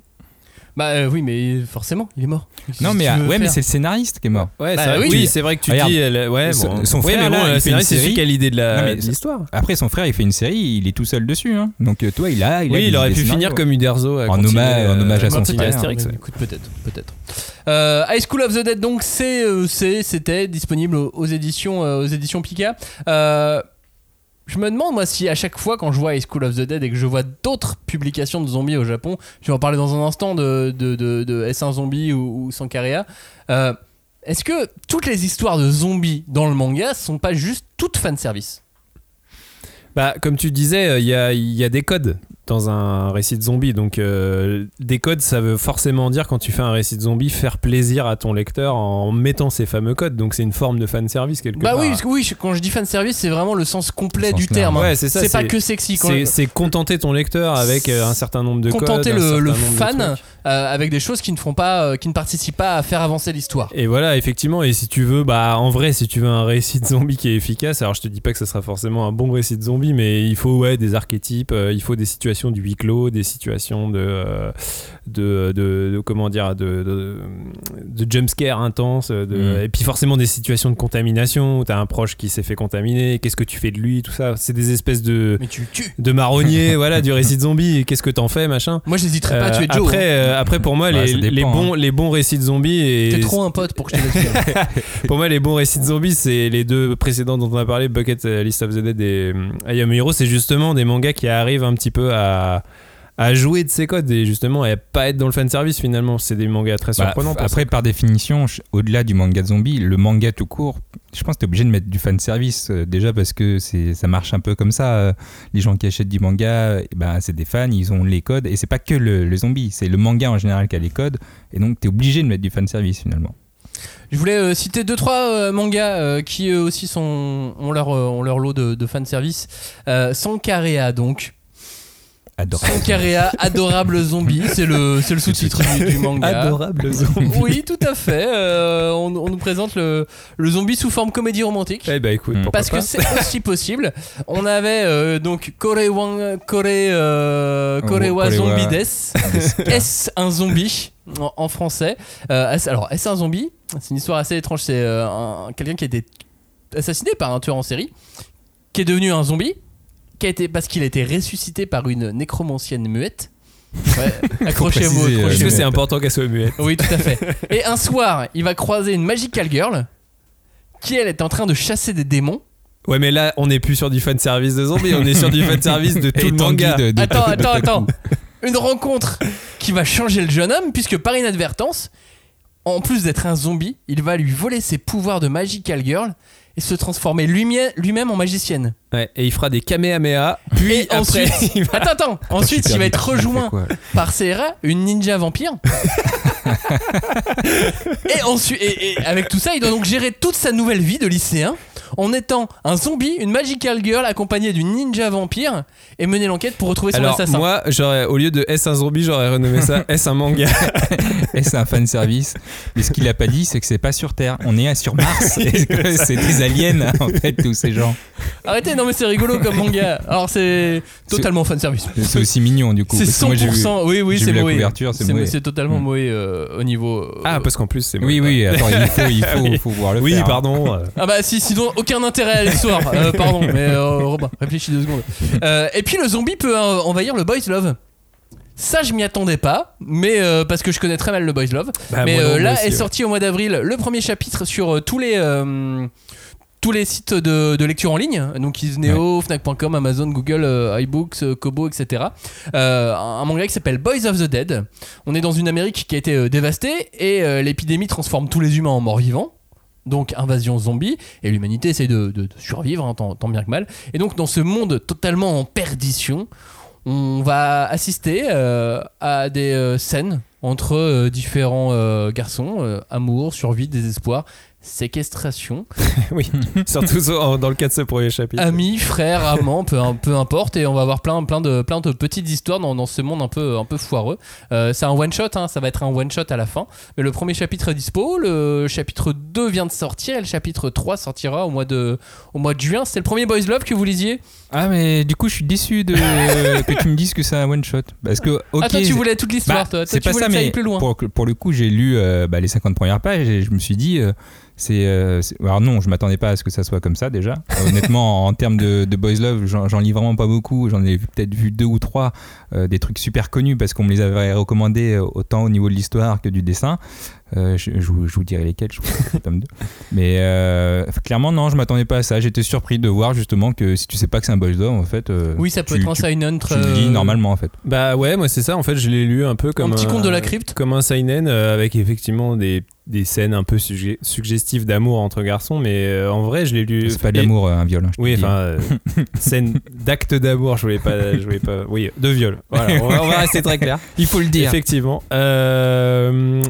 Bah euh, oui, mais forcément, il est mort. Qu'est-ce Non, que mais, tu ah, veux ouais, mais faire c'est le scénariste qui est mort. Ouais, Bah c'est vrai- oui, oui, tu- c'est vrai que tu Regarde. dis. elle- ouais, Son- bon. son Oui, frère, mais bon, là, le il fait une scénariste, c'est série. qui a l'idée de Non, la- mais de c'est- l'histoire. Après, son frère, il fait une série, il est tout seul dessus. Hein. Donc, euh, toi, il a. Il a Oui, il aurait pu scénarios. finir comme Uderzo. à En continuer, hommage- en euh, hommage à son frère. Astérix, ouais. Écoute, peut-être, peut-être. Euh, High School of the Dead, donc c'est, euh, c'est- c'était disponible aux, aux éditions, euh, aux éditions Pika. Euh, je me demande moi si à chaque fois quand je vois High School of the Dead et que je vois d'autres publications de zombies au Japon, je vais en parler dans un instant de, de, de, de S1 Zombie ou, ou Sankarea. euh, est-ce que toutes les histoires de zombies dans le manga sont pas juste toutes fan service? Bah, comme tu disais, a, il y a des codes dans un récit de zombie. Donc, euh, des codes, ça veut forcément dire, quand tu fais un récit de zombie, faire plaisir à ton lecteur en mettant ces fameux codes. Donc, c'est une forme de fan service quelque Bah part. oui, parce que oui, je- quand je dis fan service, c'est vraiment le sens complet Le du sens terme. hein. Ouais, c'est ça. c'est pas que sexy. C'est c'est contenter ton lecteur avec euh, un certain nombre de contenter codes. un le, fan. Euh, avec des choses qui ne font pas, euh, qui ne participent pas à faire avancer l'histoire. Et voilà, effectivement, et si tu veux, bah en vrai, si tu veux un récit de zombie qui est efficace, alors je te dis pas que ce sera forcément un bon récit de zombie, mais il faut ouais des archétypes, euh, il faut des situations du huis clos, des situations de de, de, de- comment dire, de, de, de jumpscare intense, Mm. et puis forcément des situations de contamination où t'as un proche qui s'est fait contaminer, qu'est-ce que tu fais de lui, tout ça, c'est des espèces de Mais tu tues. de marronniers, voilà, du récit de zombie, qu'est-ce que t'en fais, machin. Moi, j'hésiterais pas à tuer Joe. après, hein. Euh, après, pour moi, Ouais, les, dépend, les, bons, hein. les bons récits de zombies et T'es trop un pote pour que je te pour moi, les bons récits de zombies, c'est les deux précédents dont on a parlé, Bucket euh, List of the Dead et euh, I Am Hero. C'est justement des mangas qui arrivent un petit peu à, à jouer de ces codes et justement à pas être dans le fan service finalement. C'est des mangas très Bah, surprenants. pour après, par définition, au-delà du manga de zombie, le manga tout court, je pense que tu es obligé de mettre du fan service euh, déjà parce que c'est ça marche un peu comme ça. euh, les gens qui achètent du manga, bah, c'est des fans, ils ont les codes et c'est pas que le, le zombie, c'est le manga en général qui a les codes et donc tu es obligé de mettre du fan service finalement. Je voulais euh, citer deux trois euh, mangas euh, qui eux aussi sont ont leur euh, ont leur lot de, de fan service. Euh, Sankarea donc. Adorable. Sankarea, adorable zombie, c'est le c'est le sous-titre du, du manga. Adorable zombie. Oui, tout à fait. Euh, on, on nous présente le, le zombie sous forme comédie romantique. Eh bah écoute, Parce que c'est aussi possible. On avait euh, donc Kore Wang, Kore, euh, Korewa Korewa. Zombie Des. Est-ce un zombie en, en français Euh, Alors, est-ce un zombie C'est une histoire assez étrange. C'est euh, un- quelqu'un qui a été assassiné par un tueur en série, qui est devenu un zombie, qui a été, parce qu'il a été ressuscité par une nécromancienne muette. Ouais, accrochez-vous. préciser, euh, que c'est important qu'elle soit muette? Oui, tout à fait. Et un soir, il va croiser une Magical Girl qui, elle, est en train de chasser des démons. Ouais, mais là, on n'est plus sur du fan service de zombies, on est sur du fan service de tout le manga. de- de- Attends, de- attends, de- attends. Une rencontre qui va changer le jeune homme, puisque par inadvertance, en plus d'être un zombie, il va lui voler ses pouvoirs de Magical Girl et se transformer lui-même en magicienne. Ouais, et il fera des kamehameha, puis Et après, ensuite, il va- attends, attends, ensuite il va être rejoint par Serra, une ninja vampire. et ensuite, et, et avec tout ça, il doit donc gérer toute sa nouvelle vie de lycéen en étant un zombie, une magical girl accompagnée d'une ninja vampire et mener l'enquête pour retrouver son Alors assassin. moi, j'aurais au lieu de S un zombie, j'aurais renommé ça S un manga. C'est un fan service. Mais ce qu'il a pas dit, c'est que c'est pas sur Terre. On est sur Mars. C'est des aliens, en fait, tous ces gens. Arrêtez, non mais c'est rigolo comme manga. Alors c'est totalement fan service. C'est aussi mignon, du coup. C'est parce que moi, j'ai vu- 100%. oui, oui, c'est la Moé. couverture, c'est totalement Mm. Moé euh, au niveau. euh, Ah, parce qu'en plus c'est Oui, oui, attends, il faut, il faut, voir le Oui, faire. pardon. euh. Ah bah si, sinon aucun intérêt à l'histoire. Euh, pardon, mais euh, Robin, réfléchis deux secondes. Euh, et puis le zombie peut euh, envahir le boys love. Ça, je m'y attendais pas, mais euh, parce que je connais très mal le boys love. Bah, mais moi euh, là aussi, est ouais. sorti au mois d'avril le premier chapitre sur euh, tous les tous les sites de, de lecture en ligne, donc Isneo, Fnac.com, Amazon, Google, iBooks, Kobo, etc. Un manga qui s'appelle Boys of the Dead. On est dans une Amérique qui a été dévastée et l'épidémie transforme tous les humains en morts vivants. Donc invasion zombie et l'humanité essaye de, survivre hein, tant, bien que mal. Et donc dans ce monde totalement en perdition, on va assister euh, à des euh, scènes entre euh, différents garçons, amour, survie, désespoir, séquestration, oui, surtout sur- dans le cas de ce premier chapitre. amis, frères, amants, peu, peu importe, et on va avoir plein, plein, de, plein de petites histoires dans, dans ce monde un peu, un peu foireux. Euh, c'est un one shot, hein, ça va être un one shot à la fin. Mais le premier chapitre est dispo, le chapitre 2 vient de sortir, et le chapitre 3 sortira au mois de, au mois de juin. C'était le premier Boys Love que vous lisiez? Ah, mais du coup, je suis déçu de... que tu me dises que c'est un one shot. Parce que, ok. Ah, toi, tu voulais toute l'histoire, Bah, toi. Toi, c'est pas ça, mais plus loin. pour, pour le coup, j'ai lu euh, bah, les 50 premières pages et je me suis dit, euh, c'est. euh, c'est- alors non, je m'attendais pas à ce que ça soit comme ça déjà. Honnêtement, en termes de, de Boys Love, j'en lis vraiment pas beaucoup. J'en ai peut-être vu deux ou trois, des trucs super connus parce qu'on me les avait recommandés autant au niveau de l'histoire que du dessin. Euh, je, je vous, je vous dirai lesquels, je crois, que c'est le tome 2. Mais euh, clairement, non, je m'attendais pas à ça. J'étais surpris de voir justement que si tu sais pas que c'est un boys d'homme, en fait. euh, Oui, ça peut tu- être un tu- seinen. Tu le lis normalement, en fait. Bah ouais, moi c'est ça. En fait, je l'ai lu un peu comme petit conte de la crypte. comme un seinen euh, avec effectivement des, des scènes un peu sugge- suggestives d'amour entre garçons, mais euh, en vrai, je l'ai lu. C'est pas d'amour, euh, un viol. hein, Oui, enfin, euh, scène d'acte d'amour. Je voulais pas, je voulais pas. Oui, de viol. Voilà, on va, on va rester très clair. Il faut le dire. Effectivement.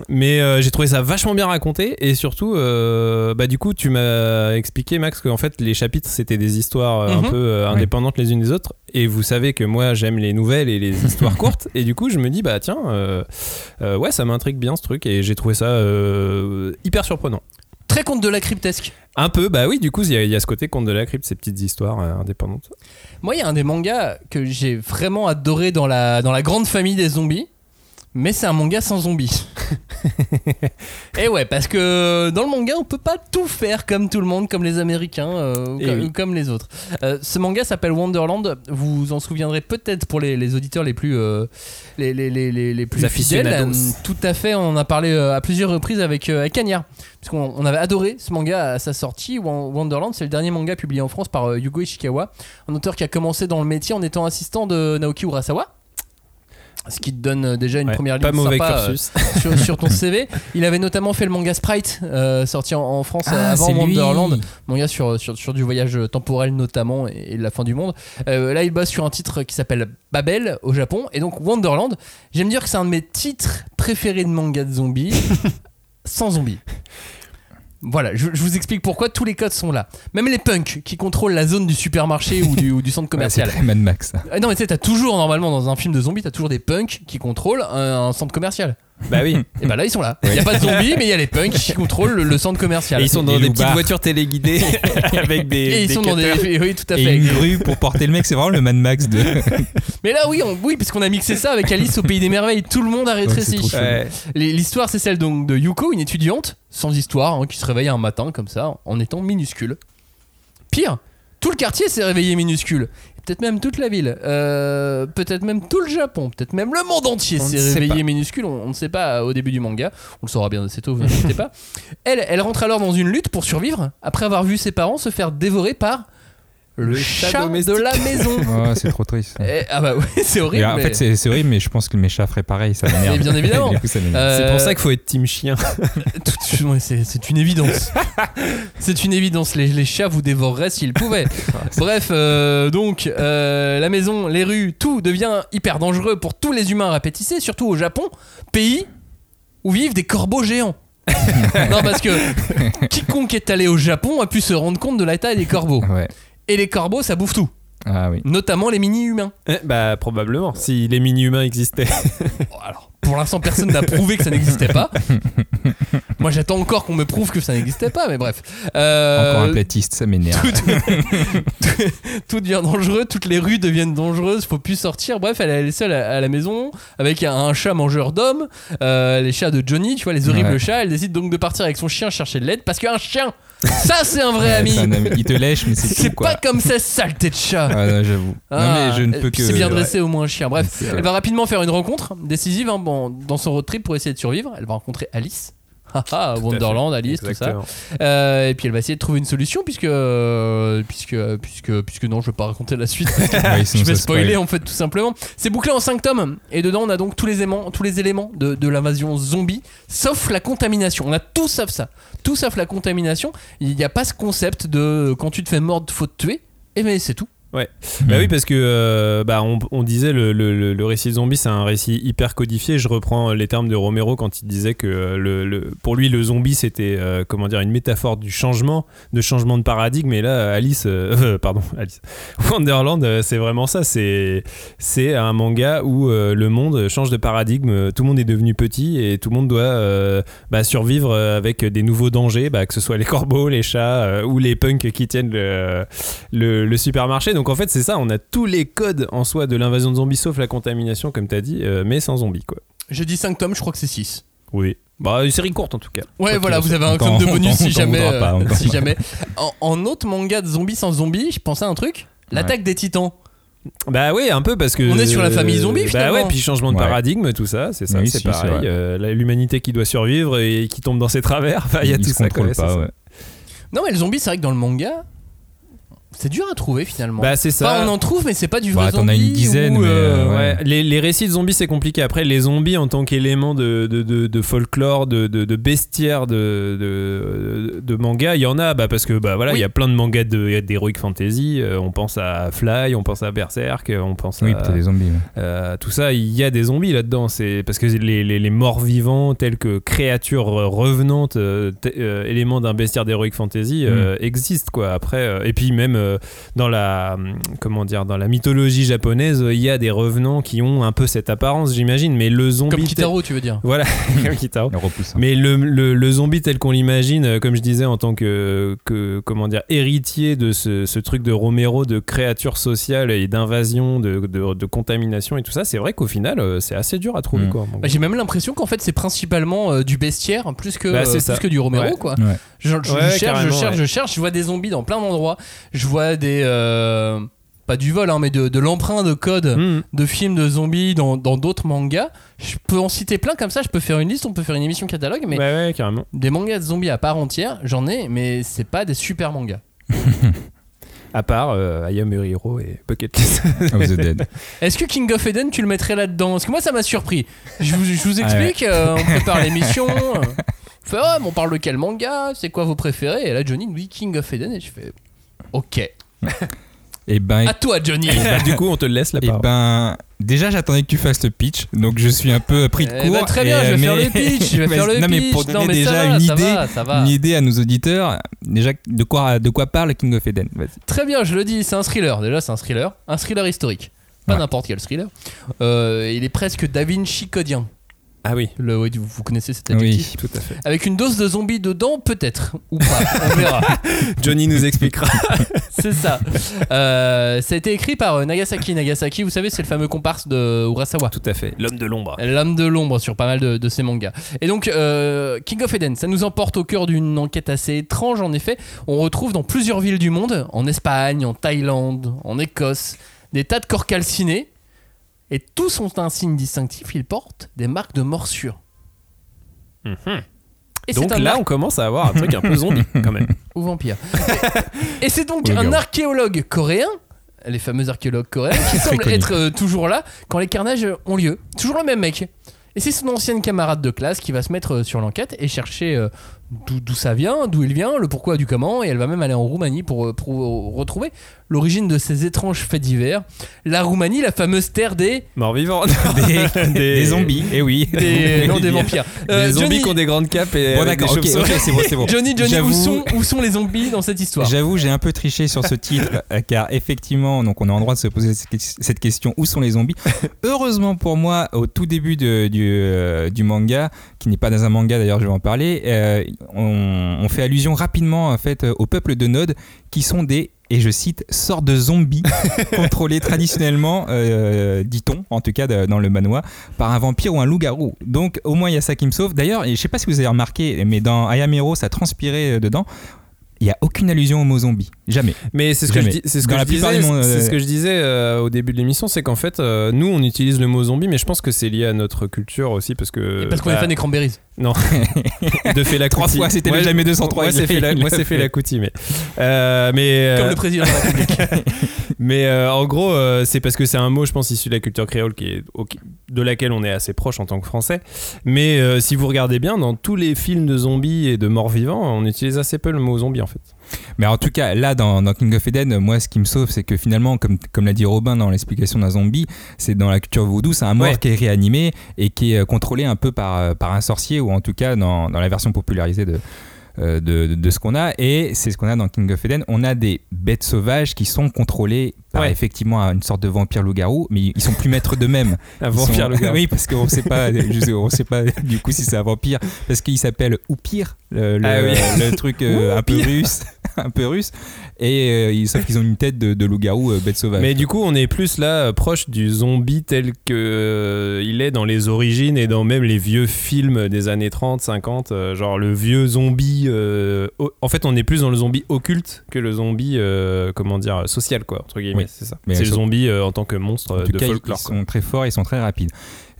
Mais j'ai trouvé ça vachement bien raconté et surtout, bah du coup, tu m'as expliqué Max qu'en fait les chapitres c'était des histoires euh, Mhm. un peu indépendantes les unes des autres. Et vous savez que moi j'aime les nouvelles et les histoires courtes. Et du coup, je me dis bah tiens, euh, euh, ouais, ça m'intrigue bien ce truc et j'ai trouvé ça euh, hyper surprenant. Très conte de la cryptesque. Un peu, bah oui, du coup, il y, y a ce côté conte de la crypte, ces petites histoires indépendantes. Moi, il y a un des mangas que j'ai vraiment adoré dans la, dans la grande famille des zombies. Mais c'est un manga sans zombies. Et ouais, parce que dans le manga, on peut pas tout faire comme tout le monde, comme les Américains, euh, ou Eh comme, oui. ou comme les autres. Euh, ce manga s'appelle Wonderland. Vous vous en souviendrez peut-être pour les, les auditeurs les plus, euh, les, les, les, les, les plus fidèles. Euh, tout à fait, on en a parlé à plusieurs reprises avec, avec Cagnard. Puisqu'on on avait adoré ce manga à sa sortie. Won- Wonderland, c'est le dernier manga publié en France par Yugo Ishikawa, un auteur qui a commencé dans le métier en étant assistant de Naoki Urasawa. Ce qui te donne euh, déjà une Ouais, première ligne pas mauvais sympa, euh, cursus. sur, sur ton CV. Il avait notamment fait le manga Sprite, euh, sorti en, en France Ah, avant. Wonderland. Manga sur, sur, sur du voyage temporel notamment et, et de la fin du monde. Euh, là, il bosse sur un titre qui s'appelle Babel au Japon. Et donc Wonderland, j'aime dire que c'est un de mes titres préférés de manga de zombies, sans zombies. Voilà, je, je vous explique pourquoi tous les codes sont là. Même les punks qui contrôlent la zone du supermarché ou du, ou du centre Ouais, c'est commercial. Mad Max. ça. Ah non mais tu sais, t'as toujours normalement dans un film de zombies, t'as toujours des punks qui contrôlent un, un centre commercial. Bah oui. Et bah là ils sont là. Il y a pas de zombies, mais il y a les punks qui contrôlent le, le centre commercial. Et ils sont dans Et des petites voitures téléguidées avec des. Et ils des sont dans des. Oui, tout à Et fait. une grue pour porter le mec, c'est vraiment le Mad Max de. Mais là, oui, on, oui, puisqu'on a mixé ça avec Alice au pays des merveilles, tout le monde a rétréci. Ouais. L'histoire, c'est celle donc de Yuko, une étudiante sans histoire, hein, qui se réveille un matin comme ça, en étant minuscule. Pire, tout le quartier s'est réveillé minuscule. Peut-être même toute la ville, Euh, peut-être même tout le Japon, peut-être même le monde entier s'est réveillé minuscule. On, on ne sait pas euh, au début du manga. On le saura bien assez tôt, vous inquiétez pas. Elle, elle rentre alors dans une lutte pour survivre après avoir vu ses parents se faire dévorer par le, chat, de la maison. Oh, c'est trop triste. Eh, ah bah oui, c'est Et horrible. en mais- fait, c'est c'est horrible, mais je pense que mes chats feraient pareil, ça m'énerve. Bien évidemment. Du coup, ça m'énerve. Euh, C'est pour ça qu'il faut être team chien. tout- ouais, c'est c'est une évidence. c'est une évidence. Les, les chats vous dévoreraient s'ils pouvaient. Bref, euh, donc euh, la maison, les rues, tout devient hyper dangereux pour tous les humains rapétissés, surtout au Japon, pays où vivent des corbeaux géants. non, parce que quiconque est allé au Japon a pu se rendre compte de la taille des corbeaux. Ouais. Et les corbeaux, ça bouffe tout, Ah oui. notamment les mini-humains. Eh, bah probablement. Si les mini-humains existaient. Bon, Alors, pour l'instant, personne n'a prouvé que ça n'existait pas. Moi, j'attends encore qu'on me prouve que ça n'existait pas, mais bref. Euh, Encore un platiste, ça m'énerve. tout, tout devient dangereux, toutes les rues deviennent dangereuses, faut plus sortir. Bref, elle est seule à, à la maison avec un, un chat mangeur d'hommes, euh, les chats de Johnny, tu vois, les horribles Ouais. chats. Elle décide donc de partir avec son chien chercher de l'aide parce qu'un chien, ça c'est un vrai ami. un ami. Il te lèche, mais c'est tout, quoi. pas comme ça, saleté de chat. Ah, non, j'avoue. Ah, non, mais je ne peux que. C'est bien dressé au moins un chien. Bref, elle va rapidement faire une rencontre décisive hein, bon, dans son road trip pour essayer de survivre. Elle va rencontrer Alice. Haha, Wonderland, Alice, tout ça. Euh, et puis elle va essayer de trouver une solution puisque euh, puisque puisque puisque non, je vais pas raconter la suite. Ouais, je vais spoiler spoil. en fait tout simplement. C'est bouclé en 5 tomes et dedans on a donc tous les éléments, tous les éléments de, de l'invasion zombie sauf la contamination. On a tout sauf ça. Tout sauf la contamination. Il n'y a pas ce concept de quand tu te fais mordre, faut te tuer. Et mais c'est tout. Bah oui, parce que euh, bah, on, on disait le, le, le- récit zombie, c'est un récit hyper codifié. Je reprends les termes de Romero quand il disait que euh, le, le- pour lui, le zombie, c'était euh, comment dire une métaphore du changement, de changement de paradigme. Et là, Alice, euh, pardon, Alice, Wonderland, c'est vraiment ça. C'est c'est un manga où le monde change de paradigme. Tout le monde est devenu petit et tout le monde doit bah, survivre avec des nouveaux dangers, bah, que ce soit les corbeaux, les chats ou les punks qui tiennent le, le, le supermarché. Donc en fait, c'est ça, on a tous les codes en soi de l'invasion de zombies sauf la contamination, comme tu as dit, euh, mais sans zombies quoi. J'ai dit 5 tomes, je crois que c'est 6. Oui. Bah, une série courte en tout cas. Ouais, voilà, vous avez un com de on bonus si jamais. pas, euh, si jamais. En, en autre manga de zombies sans zombies, je pensais à un truc. L'attaque des titans. Bah oui, un peu parce que. On est sur la famille zombie, Bah finalement. ouais, puis changement de Ouais. paradigme, tout ça, c'est ça, Oui, c'est si, pareil. euh, L'humanité qui doit survivre et qui tombe dans ses travers, enfin, il y a Ils tout se ça. pas, ça. ouais. Non, mais le zombie, c'est vrai que dans le manga, c'est dur à trouver finalement. Bah c'est ça. Enfin, on en trouve, mais c'est pas du vrai Bah, t'en zombie. as une dizaine, ou, mais, euh, euh, Ouais, les, les récits de zombies c'est compliqué. Après, les zombies en tant qu'élément de, de, de, de folklore, de, de, de bestiaire, de, de, de manga, il y en a. Bah, parce que bah, voilà, il Oui. y a plein de mangas de- d'heroic fantasy. Euh, on pense à Fly, on pense à Berserk, on pense Oui, à. t'as des zombies. ouais. Euh, tout ça, il y a des zombies là-dedans. C'est parce que les, les, les morts vivants, tels que créatures revenantes, t- éléments d'un bestiaire d'heroic fantasy, euh, existent quoi. Après, euh, et puis même euh, dans la hum, comment dire, dans la mythologie japonaise, il y a des revenants qui ont un peu cette apparence, j'imagine. Mais le zombie, Comme tel- Kitaro, tu veux dire. voilà, comme Kitaro. Le. Mais le, le, le zombie tel qu'on l'imagine, euh, comme je disais, en tant que, que comment dire, héritier de ce, ce truc de Romero, de créature sociale et d'invasion, de, de, de contamination et tout ça, c'est vrai qu'au final, euh, c'est assez dur à trouver. Mm. Quoi. Bah, J'ai même l'impression qu'en fait c'est principalement euh, du bestiaire plus que, Bah, euh, plus que du Romero Ouais. quoi. Ouais. Je, je- je Ouais, cherche, je cherche, ouais. je cherche, je vois des zombies dans plein d'endroits. Je vois des euh, pas du vol hein, mais de, de l'emprunt de code Mm. de films de zombies dans dans d'autres mangas. Je peux en citer plein comme ça. Je peux faire une liste, on peut faire une émission catalogue, mais Ouais, ouais, carrément. des mangas de zombies à part entière, j'en ai, mais c'est pas des super mangas. À part euh, I Am Hero et Bucket List. Of the Dead. Est-ce que King of Eden tu le mettrais là-dedans? Parce que moi ça m'a surpris. Je vous, je vous Ah ouais. explique, euh, on prépare l'émission. euh, on fait ouais, mais on parle de quel manga? C'est quoi vos préférés? Et là Johnny nous dit King of Eden et je fais ok. Et ben, À toi Johnny. Bah, du coup, on te laisse la et parole. ben, déjà j'attendais que tu fasses le pitch, donc je suis un peu pris de Eh court. ben, très bien, et, je vais euh, faire mais- le pitch. Je vais mais- faire le non, pitch. mais pour non donner mais déjà ça va, une ça idée, va, ça va. une idée à nos auditeurs, déjà de quoi, de quoi parle King of Eden. Vas-y. Très bien, je le dis, c'est un thriller. Déjà, c'est un thriller. Un thriller historique. Pas Ouais. n'importe quel thriller. Euh, il est presque Da Vinci codien. Ah oui, Le, oui, vous, vous connaissez cet Oui. adjectif tout à fait. Avec une dose de zombies dedans, peut-être. Ou pas, on verra. Johnny nous expliquera. C'est ça. Euh, ça a été écrit par euh, Nagasaki. Nagasaki, vous savez, c'est le fameux comparse de Urasawa. tout à fait. L'homme de l'ombre. L'âme de l'ombre sur pas mal de, de ses mangas. Et donc, euh, King of Eden, ça nous emporte au cœur d'une enquête assez étrange, en effet. On retrouve dans plusieurs villes du monde, en Espagne, en Thaïlande, en Écosse, des tas de corps calcinés. Et tous ont un signe distinctif, ils portent des marques de morsure. Mhm. Et Donc là, on commence à avoir un truc un peu zombie quand même. ou vampire. Et c'est donc Oui, un archéologue coréen, les fameux archéologues coréens, qui semble être euh, toujours là quand les carnages ont lieu. Toujours le même mec. Et c'est son ancienne camarade de classe qui va se mettre euh, sur l'enquête et chercher euh, d'où ça vient, d'où il vient, le pourquoi du comment. Et elle va même aller en Roumanie pour, euh, pour euh, retrouver l'origine de ces étranges faits divers. La Roumanie, la fameuse terre des. Mort vivant. Des, des zombies, et oui. des non, des vampires. Euh, des zombies Johnny, qui ont des grandes capes et Bon d'accord, ok, chauves-souris. ok, c'est bon, c'est bon. Johnny, Johnny où, J'avoue- sont, où sont les zombies dans cette histoire? J'avoue, j'ai un peu triché sur ce titre, euh, car effectivement, donc on est en droit de se poser cette question où sont les zombies? Heureusement pour moi, au tout début de- du, euh, du manga, qui n'est pas dans un manga d'ailleurs, je vais en parler, euh, on, on fait allusion rapidement en fait euh, au peuple de Nod, qui sont des et je cite, sortes de zombies contrôlés traditionnellement, euh, dit-on, en tout cas de- dans le manoir, par un vampire ou un loup-garou. Donc au moins il y a ça qui me sauve. D'ailleurs, je sais pas si vous avez remarqué, mais dans Ayamero, ça transpirait euh, dedans. Il n'y a aucune allusion au mot zombie. Jamais. Mais c'est ce que je, c'est ce que disais, plupart du monde, c'est euh, ce que je disais euh, au début de l'émission, c'est qu'en fait, euh, nous, on utilise le mot zombie, mais je pense que c'est lié à notre culture aussi, parce que Et Parce qu'on est bah, fan des cranberries. Non, de fait la Trois fois, c'était le jamais 203, Moi, c'est fait la, moi, fait fait. la coutume. Mais, euh, mais, euh, Comme le président de la République. mais euh, en gros, euh, c'est parce que c'est un mot, je pense, issu de la culture créole, qui est, au- de laquelle on est assez proche en tant que français. Mais si vous regardez bien, dans tous les films de zombies et de morts vivants, on utilise assez peu le mot zombie en fait. Mais en tout cas, là, dans, dans King of Eden, moi, ce qui me sauve, c'est que finalement, comme, comme l'a dit Robin dans l'explication d'un zombie, c'est dans la culture vaudou, c'est un mort Ouais. qui est réanimé et qui est euh, contrôlé un peu par, euh, par un sorcier, ou en tout cas dans, dans la version popularisée de, euh, de, de- de ce qu'on a. Et c'est ce qu'on a dans King of Eden. On a des bêtes sauvages qui sont contrôlées par Ouais. effectivement une sorte de vampire loup-garou, mais ils sont plus maîtres d'eux-mêmes. Un vampire sont- gars. Oui, parce qu'on sait pas, je sais- on sait pas du coup si c'est un vampire, parce qu'il s'appelle Oupir, le, le, Ah oui. le truc euh, un peu russe. un peu russe. Et euh, ils- sauf qu'ils ont une tête de, de loup-garou euh, bête sauvage. Mais du coup, on est plus là euh, proche du zombie tel que euh, il est dans les origines et dans même les vieux films des années 30, 50, euh, genre le vieux zombie. euh, en fait, on est plus dans le zombie occulte que le zombie, euh, comment dire, social, quoi, entre guillemets. Oui. C'est ça. C'est le zombie euh, en tant que monstre En euh, tout de cas, folklore. ils sont très forts, ils sont très rapides.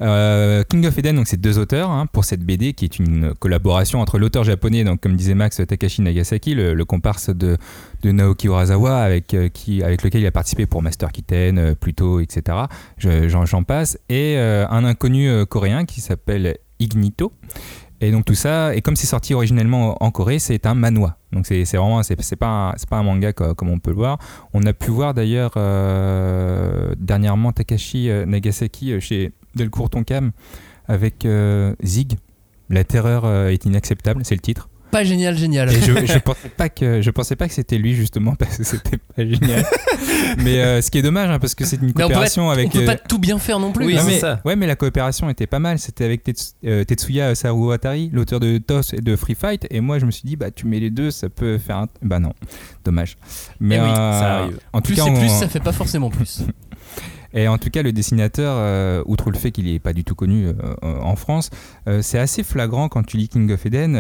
Euh, King of Eden, donc c'est deux auteurs hein, pour cette BD qui est une collaboration entre l'auteur japonais, donc comme disait Max Takashi Nagasaki, le, le comparse de, de Naoki Urasawa, avec, euh, qui, avec lequel il a participé pour Master Kitten, Pluto, etc. Je- J'en passe. Et un inconnu coréen qui s'appelle Ignito. Et donc tout ça, et comme c'est sorti originellement en Corée, c'est un manhwa. Donc c'est vraiment, c'est pas, pas un manga co- comme on peut le voir. On a pu voir d'ailleurs euh, dernièrement Takashi euh, Nagasaki euh, chez Delcourt Tonkam avec Zig. La terreur est inacceptable, c'est le titre. Pas génial, génial. Et je, je pensais pas que je pensais pas que c'était lui justement parce que c'était pas génial. mais euh, ce qui est dommage hein, parce que c'est une Mais on peut, coopération on avec. peut euh, pas tout bien faire non plus. Oui, non, hein. c'est mais, ça. Ouais, mais la coopération était pas mal. C'était avec Tets- euh, Tetsuya Saruhatari, l'auteur de TOS et de Free Fight. Et moi, je me suis dit, bah, tu mets les deux, ça peut faire un. Bah non, dommage. Mais Eh oui, ça arrive. En tout Plus cas, c'est on- plus, ça fait pas forcément plus. et en tout cas, le dessinateur, euh, outre le fait qu'il n'est pas du tout connu euh, euh, en France, euh, c'est assez flagrant quand tu lis King of Eden.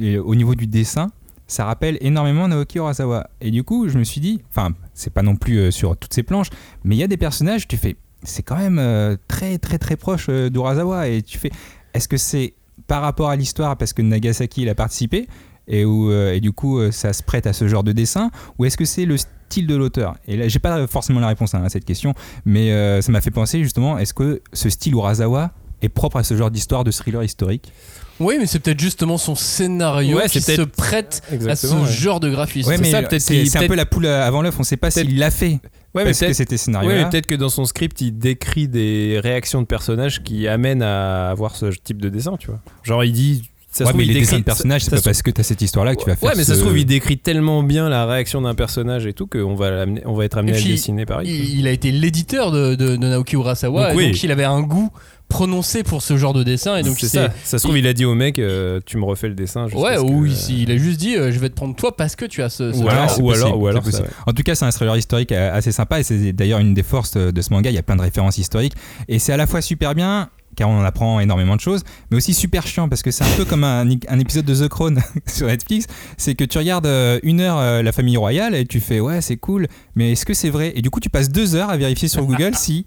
Au niveau du dessin, ça rappelle énormément Naoki Urasawa. Et du coup, je me suis dit, enfin, c'est pas non plus euh, sur toutes ces planches, mais il y a des personnages, tu fais, c'est quand même euh, très très très proche euh, d'Urasawa. Et tu fais, est-ce que c'est par rapport à l'histoire parce que Nagasaki il a participé et, où, et du coup ça se prête à ce genre de dessin ou est-ce que c'est le style de l'auteur? Et là, j'ai pas forcément la réponse hein, à cette question, mais ça m'a fait penser justement, est-ce que ce style Urasawa est propre à ce genre d'histoire de thriller historique? Oui, mais c'est peut-être justement son scénario Ouais, qui se prête à ce ouais. genre de graphisme. Ouais, c'est mais ça, peut-être c'est un peu la poule avant l'œuf, on sait pas s'il l'a fait Ouais, mais que c'était scénario Ouais, peut-être que dans son script, il décrit des réactions de personnages qui amènent à avoir ce type de dessin, tu vois. Genre, il dit. Ça se Ouais, trouve, mais il les décrit- dessins de personnages, c'est pas se- parce que t'as cette histoire-là que tu vas faire. Ouais, mais ça se trouve, il décrit tellement bien la réaction d'un personnage et tout qu'on va, on va être amené à le dessiner pareil. Il, il a été l'éditeur de, de- de Naoki Urasawa, Donc, et oui. donc il avait un goût prononcé pour ce genre de dessin. Et donc c'est ça. Ça se trouve, il a dit au mec, euh, tu me refais le dessin. Ouais, ou que- il, il a juste dit euh, je vais te prendre toi parce que tu as ce. ce Ou genre. alors, ou possible, alors, ou c'est alors, possible. ça, ouais. En tout cas, c'est un thriller historique assez sympa et c'est d'ailleurs une des forces euh, de ce manga. Il y a plein de références historiques et c'est à la fois super bien car on en apprend énormément de choses, mais aussi super chiant parce que c'est un peu comme un, épisode de The Crown sur Netflix. C'est que tu regardes euh, une heure euh, la famille royale et tu fais ouais c'est cool, mais est-ce que c'est vrai? Et du coup tu passes deux heures à vérifier sur Google si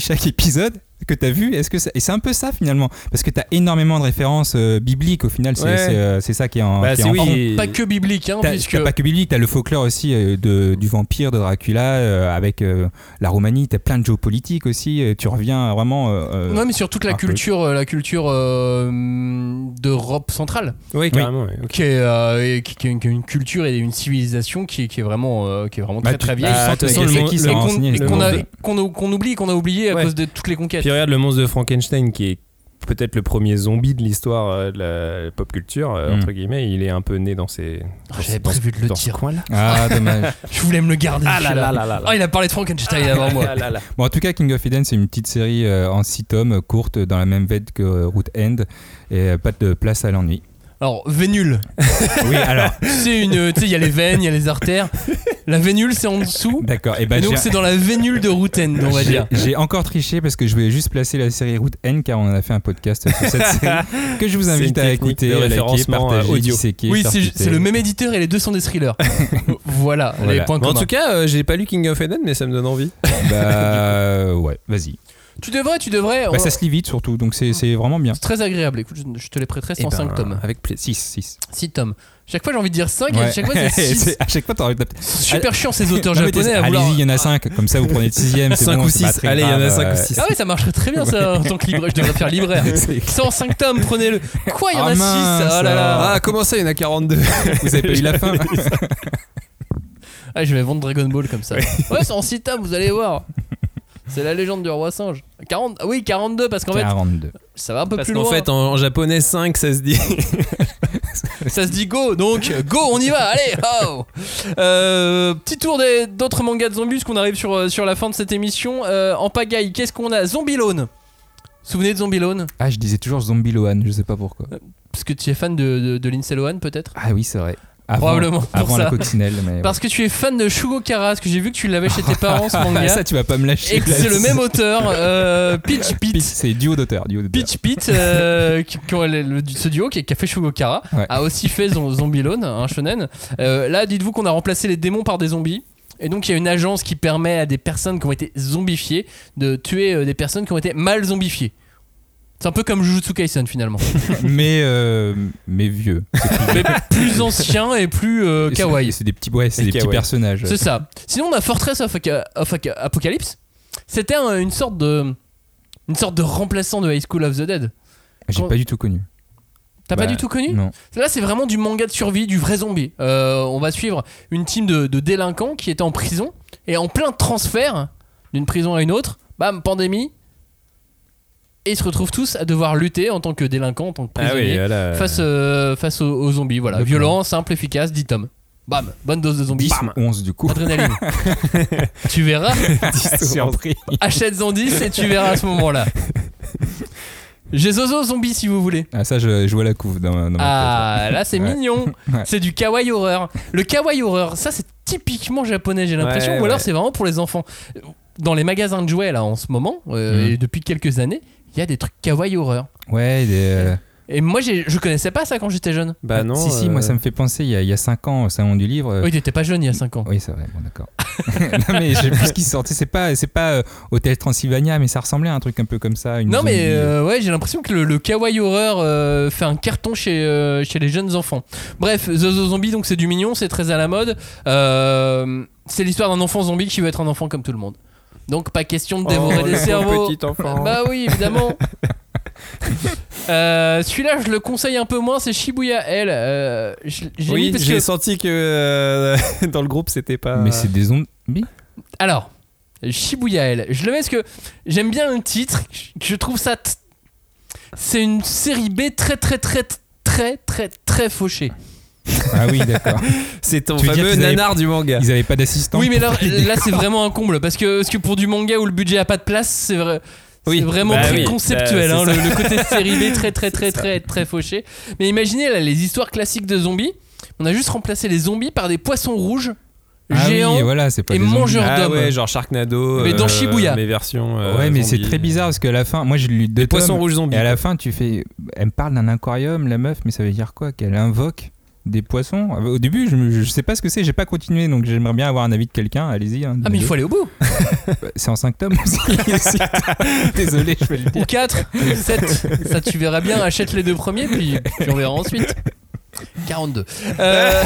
chaque épisode que tu as vu, est-ce que ça... et c'est un peu ça finalement parce que tu as énormément de références euh, bibliques au final, c'est Ouais. c'est, euh, c'est ça qui est en, Bah, qui est c'est en oui, Pas que biblique, hein, T'as puisque. t'as pas que biblique, t'as le folklore aussi euh, de, du vampire, de Dracula, euh, avec euh, la Roumanie, t'as plein de géopolitique aussi, euh, tu reviens vraiment... Non, mais sur toute la peu. culture, la culture euh, d'Europe centrale, Oui, carrément. ouais, ok. qui est, euh, qui, qui une, culture et une civilisation qui, qui est vraiment, euh, qui est vraiment Bah, très tu- très vieille. bah, et qu'on renseigné et les qu'on a- gens. qu'on a- qu'on oublie, qu'on a oublié à Ouais. cause de toutes les conquêtes. Puis regarde le monstre de Frankenstein qui est peut-être le premier zombie de l'histoire euh, de la pop culture, euh, Mm. entre guillemets. Il est un peu né dans ces. Ah, dans- J'avais prévu de le dire. coin-là. Ah, dommage. Je voulais me le garder. Ah là là là là là. Ah, il a parlé de Frankenstein avant moi. Ah là là. Bon, en tout cas, King of Eden, c'est une petite série euh, en 6 tomes, courte, dans la même veine que euh, Root End, et euh, pas de place à l'ennui. Alors, vénule. Oui, alors, C'est une. Tu sais, il y a les veines, il y a les artères. La vénule, c'est en dessous. d'accord. Et Et ben, donc, j'ai- c'est dans la vénule de Routen, on va j'ai- dire. J'ai encore triché parce que je voulais juste placer la série Route N car on en a fait un podcast sur cette série que je vous invite à écouter, liker, référencement, partager, euh, audio. disséquer, Oui, c'est le même éditeur et les deux sont des thrillers. voilà, les points en communs. tout cas, euh, j'ai pas lu King of Eden, mais ça me donne envie. Bah ouais, vas-y. Tu devrais, tu devrais. Bah, ça se lit vite surtout, donc c'est c'est vraiment bien. C'est très agréable. Écoute, je, je te les prêterai Eh sans ben, 5 tomes. Avec plaisir. 6, 6. 6 tomes. Chaque fois, j'ai envie de dire 5 et à chaque fois, c'est 6. à chaque fois, t'as envie de taper. Super chiant ces auteurs Non, japonais vouloir. Allez-y, il y en a 5, comme ça vous prenez le 6ème. 5 ou 6. Allez, il y en a 5 ou 6. Ah ouais, ça marcherait très bien ça en tant que libraire. Je devrais faire libraire. C'est en 5 tomes, prenez-le. Quoi, il y en Ah a 6 mince, Oh là là. Ah, comment ça, il y en a 42 Vous avez pas eu la fin Ah, je vais vendre Dragon Ball comme ça. Ouais, c'est en 6 tomes, vous allez voir. C'est la légende du roi singe. 40... ah Oui, 42 parce qu'en fait, 42. ça va un peu Parce plus qu'en loin. fait, en, en japonais, 5, ça se dit. Ça se dit go, donc go, on y va, allez, oh Euh, Petit tour des- d'autres mangas de zombies, qu'on arrive sur, euh, sur la fin de cette émission. Euh, en pagaille, qu'est-ce qu'on a? Zombie Lone. Souvenez de Zombie Lone Ah, je disais toujours Zombie Lohan, je sais pas pourquoi. Parce que tu es fan de, de, de Lindsay Lohan, peut-être? Ah oui, c'est vrai. Avant, Probablement pour avant ça. la coccinelle. Mais Parce que tu es fan de Shugo Kara, parce que j'ai vu que tu l'avais chez tes parents ce Ah, manga. ça, tu vas pas me lâcher. et que c'est le même auteur, euh, Peach Pete, Pete. C'est duo d'auteurs. Peach Pete, euh, qui- qui ont le- le- ce duo qui, qui a fait Shugo Kara, Ouais. a aussi fait Zom- Zombie Lone, un shonen. Euh, là, dites-vous qu'on a remplacé les démons par des zombies. Et donc, il y a une agence qui permet à des personnes qui ont été zombifiées de tuer euh, des personnes qui ont été mal zombifiées. C'est un peu comme Jujutsu Kaisen finalement. mais, euh, mais vieux. Mais plus ancien et plus euh, kawaii. C'est des petits, ouais, c'est Et des petits personnages. C'est ça. Sinon, on a Fortress of, Apocalypse. C'était un- une sorte de une sorte de remplaçant de High School of the Dead. J'ai Quand- pas du tout connu. T'as pas Bah, du tout connu Non. Là, c'est vraiment du manga de survie, du vrai zombie. Euh, on va suivre une team de, de délinquants qui étaient en prison et en plein transfert d'une prison à une autre. Bam, pandémie. Et ils se retrouvent tous à devoir lutter en tant que délinquants, en tant que Ah oui, prisonniers, voilà. face, euh, face aux, aux zombies. Voilà, violent, simple, efficace, 10 tomes. Bam, bonne dose de zombies. 10 ou 11 du coup. Adrénaline. tu verras. Surpris. Achète-en 10 et tu verras à ce moment-là. J'ai Zozo Zombie si vous voulez. Ah, ça, je, je vois la couve dans, dans ma Ah, là c'est Ouais. mignon. Ouais. C'est du kawaii horreur. Le kawaii horror, ça c'est typiquement japonais, j'ai l'impression. Ouais, ou alors c'est vraiment pour les enfants. Dans les magasins de jouets là en ce moment, euh, Mhm. et depuis quelques années, il y a des trucs kawaii horreur. Ouais, des, euh, Et moi je connaissais pas ça quand j'étais jeune. Bah non. si, si, moi euh, ça me fait penser, il y a, il y a 5 ans, au salon du livre. euh, Oui, t'étais pas jeune il y a 5 ans. Oui, c'est vrai, bon, d'accord. non, mais je sais plus ce qui sortait. C'est pas, c'est pas euh, Hôtel Transylvania, mais ça ressemblait à un truc un peu comme ça. Une Non mais zombie. euh, ouais j'ai l'impression que le, le kawaii horreur euh, fait un carton chez, euh, chez les jeunes enfants. Bref, Zozo Zombie donc c'est du mignon, c'est très à la mode. Euh, c'est l'histoire d'un enfant zombie qui veut être un enfant comme tout le monde. Donc pas question de dévorer Oh, des cerveaux. petit enfant. Bah oui évidemment. Euh, Celui-là je le conseille un peu moins, c'est Shibuya L. Euh, j'ai Oui, parce j'ai que- senti que euh, dans le groupe c'était pas. Mais c'est des zombies Alors, Shibuya L. Je le mets parce que j'aime bien le titre, je trouve ça. t- C'est une série B très très très très très très fauchée. Ah oui, d'accord. C'est ton Tu fameux avaient- nanar du manga. Ils avaient pas d'assistant. Oui, mais là, c'est vraiment un comble parce que, parce que pour du manga où le budget a pas de place, c'est vrai. Oui, vraiment bah très oui, conceptuel, bah, hein, le, le côté série B très très très très très fauché. Mais imaginez là, les histoires classiques de zombies. On a juste remplacé les zombies par des poissons rouges Ah géants. oui, voilà, c'est pas et des mangeurs Ah d'hommes. ouais, genre Sharknado. Mais dans euh, Shibuya. Mes versions. euh, ouais, mais c'est très bizarre parce qu'à la fin, moi j'ai lu deux Des poissons rouges zombies. Et à la fin, tu fais. Elle me parle d'un aquarium, la meuf, mais ça veut dire quoi Qu'elle invoque des poissons Au début, je, je sais pas ce que c'est, j'ai pas continué, donc j'aimerais bien avoir un avis de quelqu'un. Allez-y. hein, Ah mais il faut aller au bout. C'est en 5 tomes aussi. Désolé, je vais le Ou dire. 4, 7, ça tu verras bien, achète les deux premiers, puis, puis on verra ensuite. 42. Euh,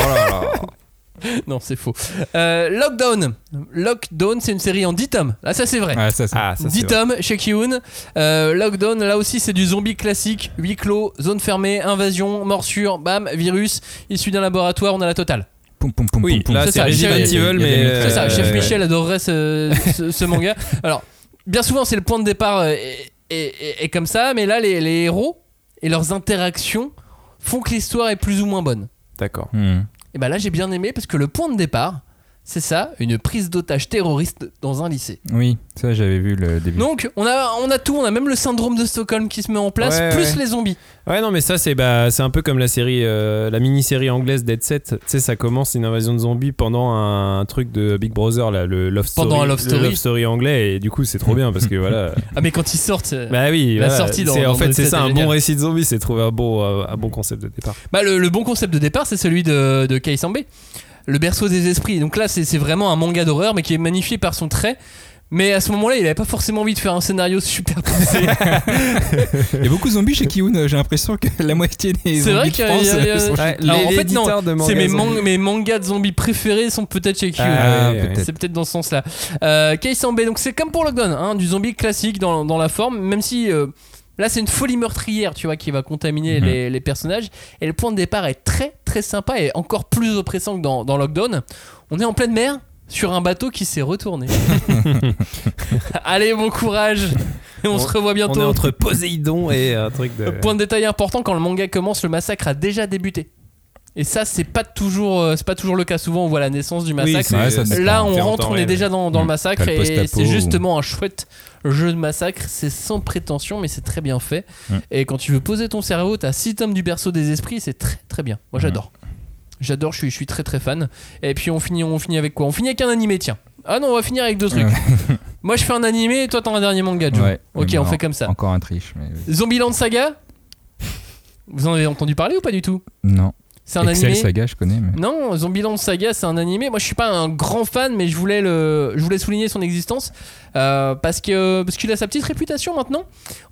non, c'est faux. Euh, Lockdown. Lockdown, c'est une série en 10 tomes. Là, ça c'est vrai. Ah, ça, c'est. Ah, ça 10 c'est vrai. tomes chez Kiun. Euh, Lockdown, là aussi c'est du zombie classique. Huis clos, zone fermée, invasion, morsure, bam, virus, issu d'un laboratoire, on a la totale. Poum, poum, poum, Oui, là C'est Resident Evil, mais. C'est ça, euh, Chef ouais. Michel adorerait ce, ce- ce manga. Alors, bien souvent, c'est le point de départ euh, est, est- est- est comme ça, mais là, les, les héros et leurs interactions font que l'histoire est plus ou moins bonne. D'accord. Hmm. Et ben là, j'ai bien aimé parce que le point de départ, c'est ça, une prise d'otage terroriste dans un lycée. Oui, ça j'avais vu le début. Donc, on a, on a tout, on a même le syndrome de Stockholm qui se met en place, Ouais, plus ouais. les zombies. Ouais, non, mais ça, c'est bah, c'est un peu comme la série, euh, la mini-série anglaise Dead Set. Tu sais, ça commence une invasion de zombies pendant un, truc de Big Brother, là, le Love Story. Pendant un Love le Story. anglais, et du coup, c'est trop bien parce que voilà. Ah, mais quand ils sortent. euh, bah oui, La voilà, sortie dans- dans En fait, c'est ça, un bon récit de zombies, c'est trouver un bon, euh, un bon concept de départ. Bah, le, le bon concept de départ, c'est celui de, de Kei Sambe, le berceau des esprits. Donc là, c'est vraiment un manga d'horreur, mais qui est magnifié par son trait. Mais à ce moment-là, il avait pas forcément envie de faire un scénario super poussé. Il y a beaucoup de zombies chez Kiun, j'ai l'impression que la moitié des C'est vrai zombies de qu'il y a- France y a- il y a- sont Ouais, chez Alors, les- en fait, non, c'est mes, zombies. man- mes mangas de zombies préférés sont peut-être chez Q. Ah, ouais, peut-être. C'est peut-être dans ce sens-là. Euh, donc c'est comme pour Lockdown, hein, du zombie classique dans, dans la forme, même si euh, là c'est une folie meurtrière, tu vois, qui va contaminer Mhm. les, les personnages. Et le point de départ est très très sympa et encore plus oppressant que dans, dans Lockdown. On est en pleine mer sur un bateau qui s'est retourné. Allez, bon courage et on, On- se revoit On est bientôt. entre Poséidon et un truc de. Point de détail important, quand le manga commence, le massacre a déjà débuté. Et ça, c'est pas toujours, euh, c'est pas toujours le cas. Souvent, on voit la naissance du massacre. Ouais. Là, on rentre, on est déjà dans, dans le Mmh. massacre T'as et c'est ou- justement un chouette jeu de massacre. C'est sans prétention, mais c'est très bien fait. Mmh. Et quand tu veux poser ton cerveau, t'as 6 tomes du berceau des esprits, c'est très très bien. Moi, Mmh. j'adore. J'adore, je suis, je suis très très fan. Et puis on finit, on finit avec quoi? On finit avec un animé, tiens. Ah non, on va finir avec deux trucs. Moi je fais un animé et toi t'en as un dernier manga, Joe. Ouais. Ok, on en- fait comme ça. Encore un triche. Mais... Zombieland Saga? Vous en avez entendu parler ou pas du tout? Non. C'est un Excel animé Saga, je connais. Mais... Non, Zombieland Saga, c'est un animé. Moi, je suis pas un grand fan, mais je voulais le, je voulais souligner son existence euh, parce que parce qu'il a sa petite réputation maintenant.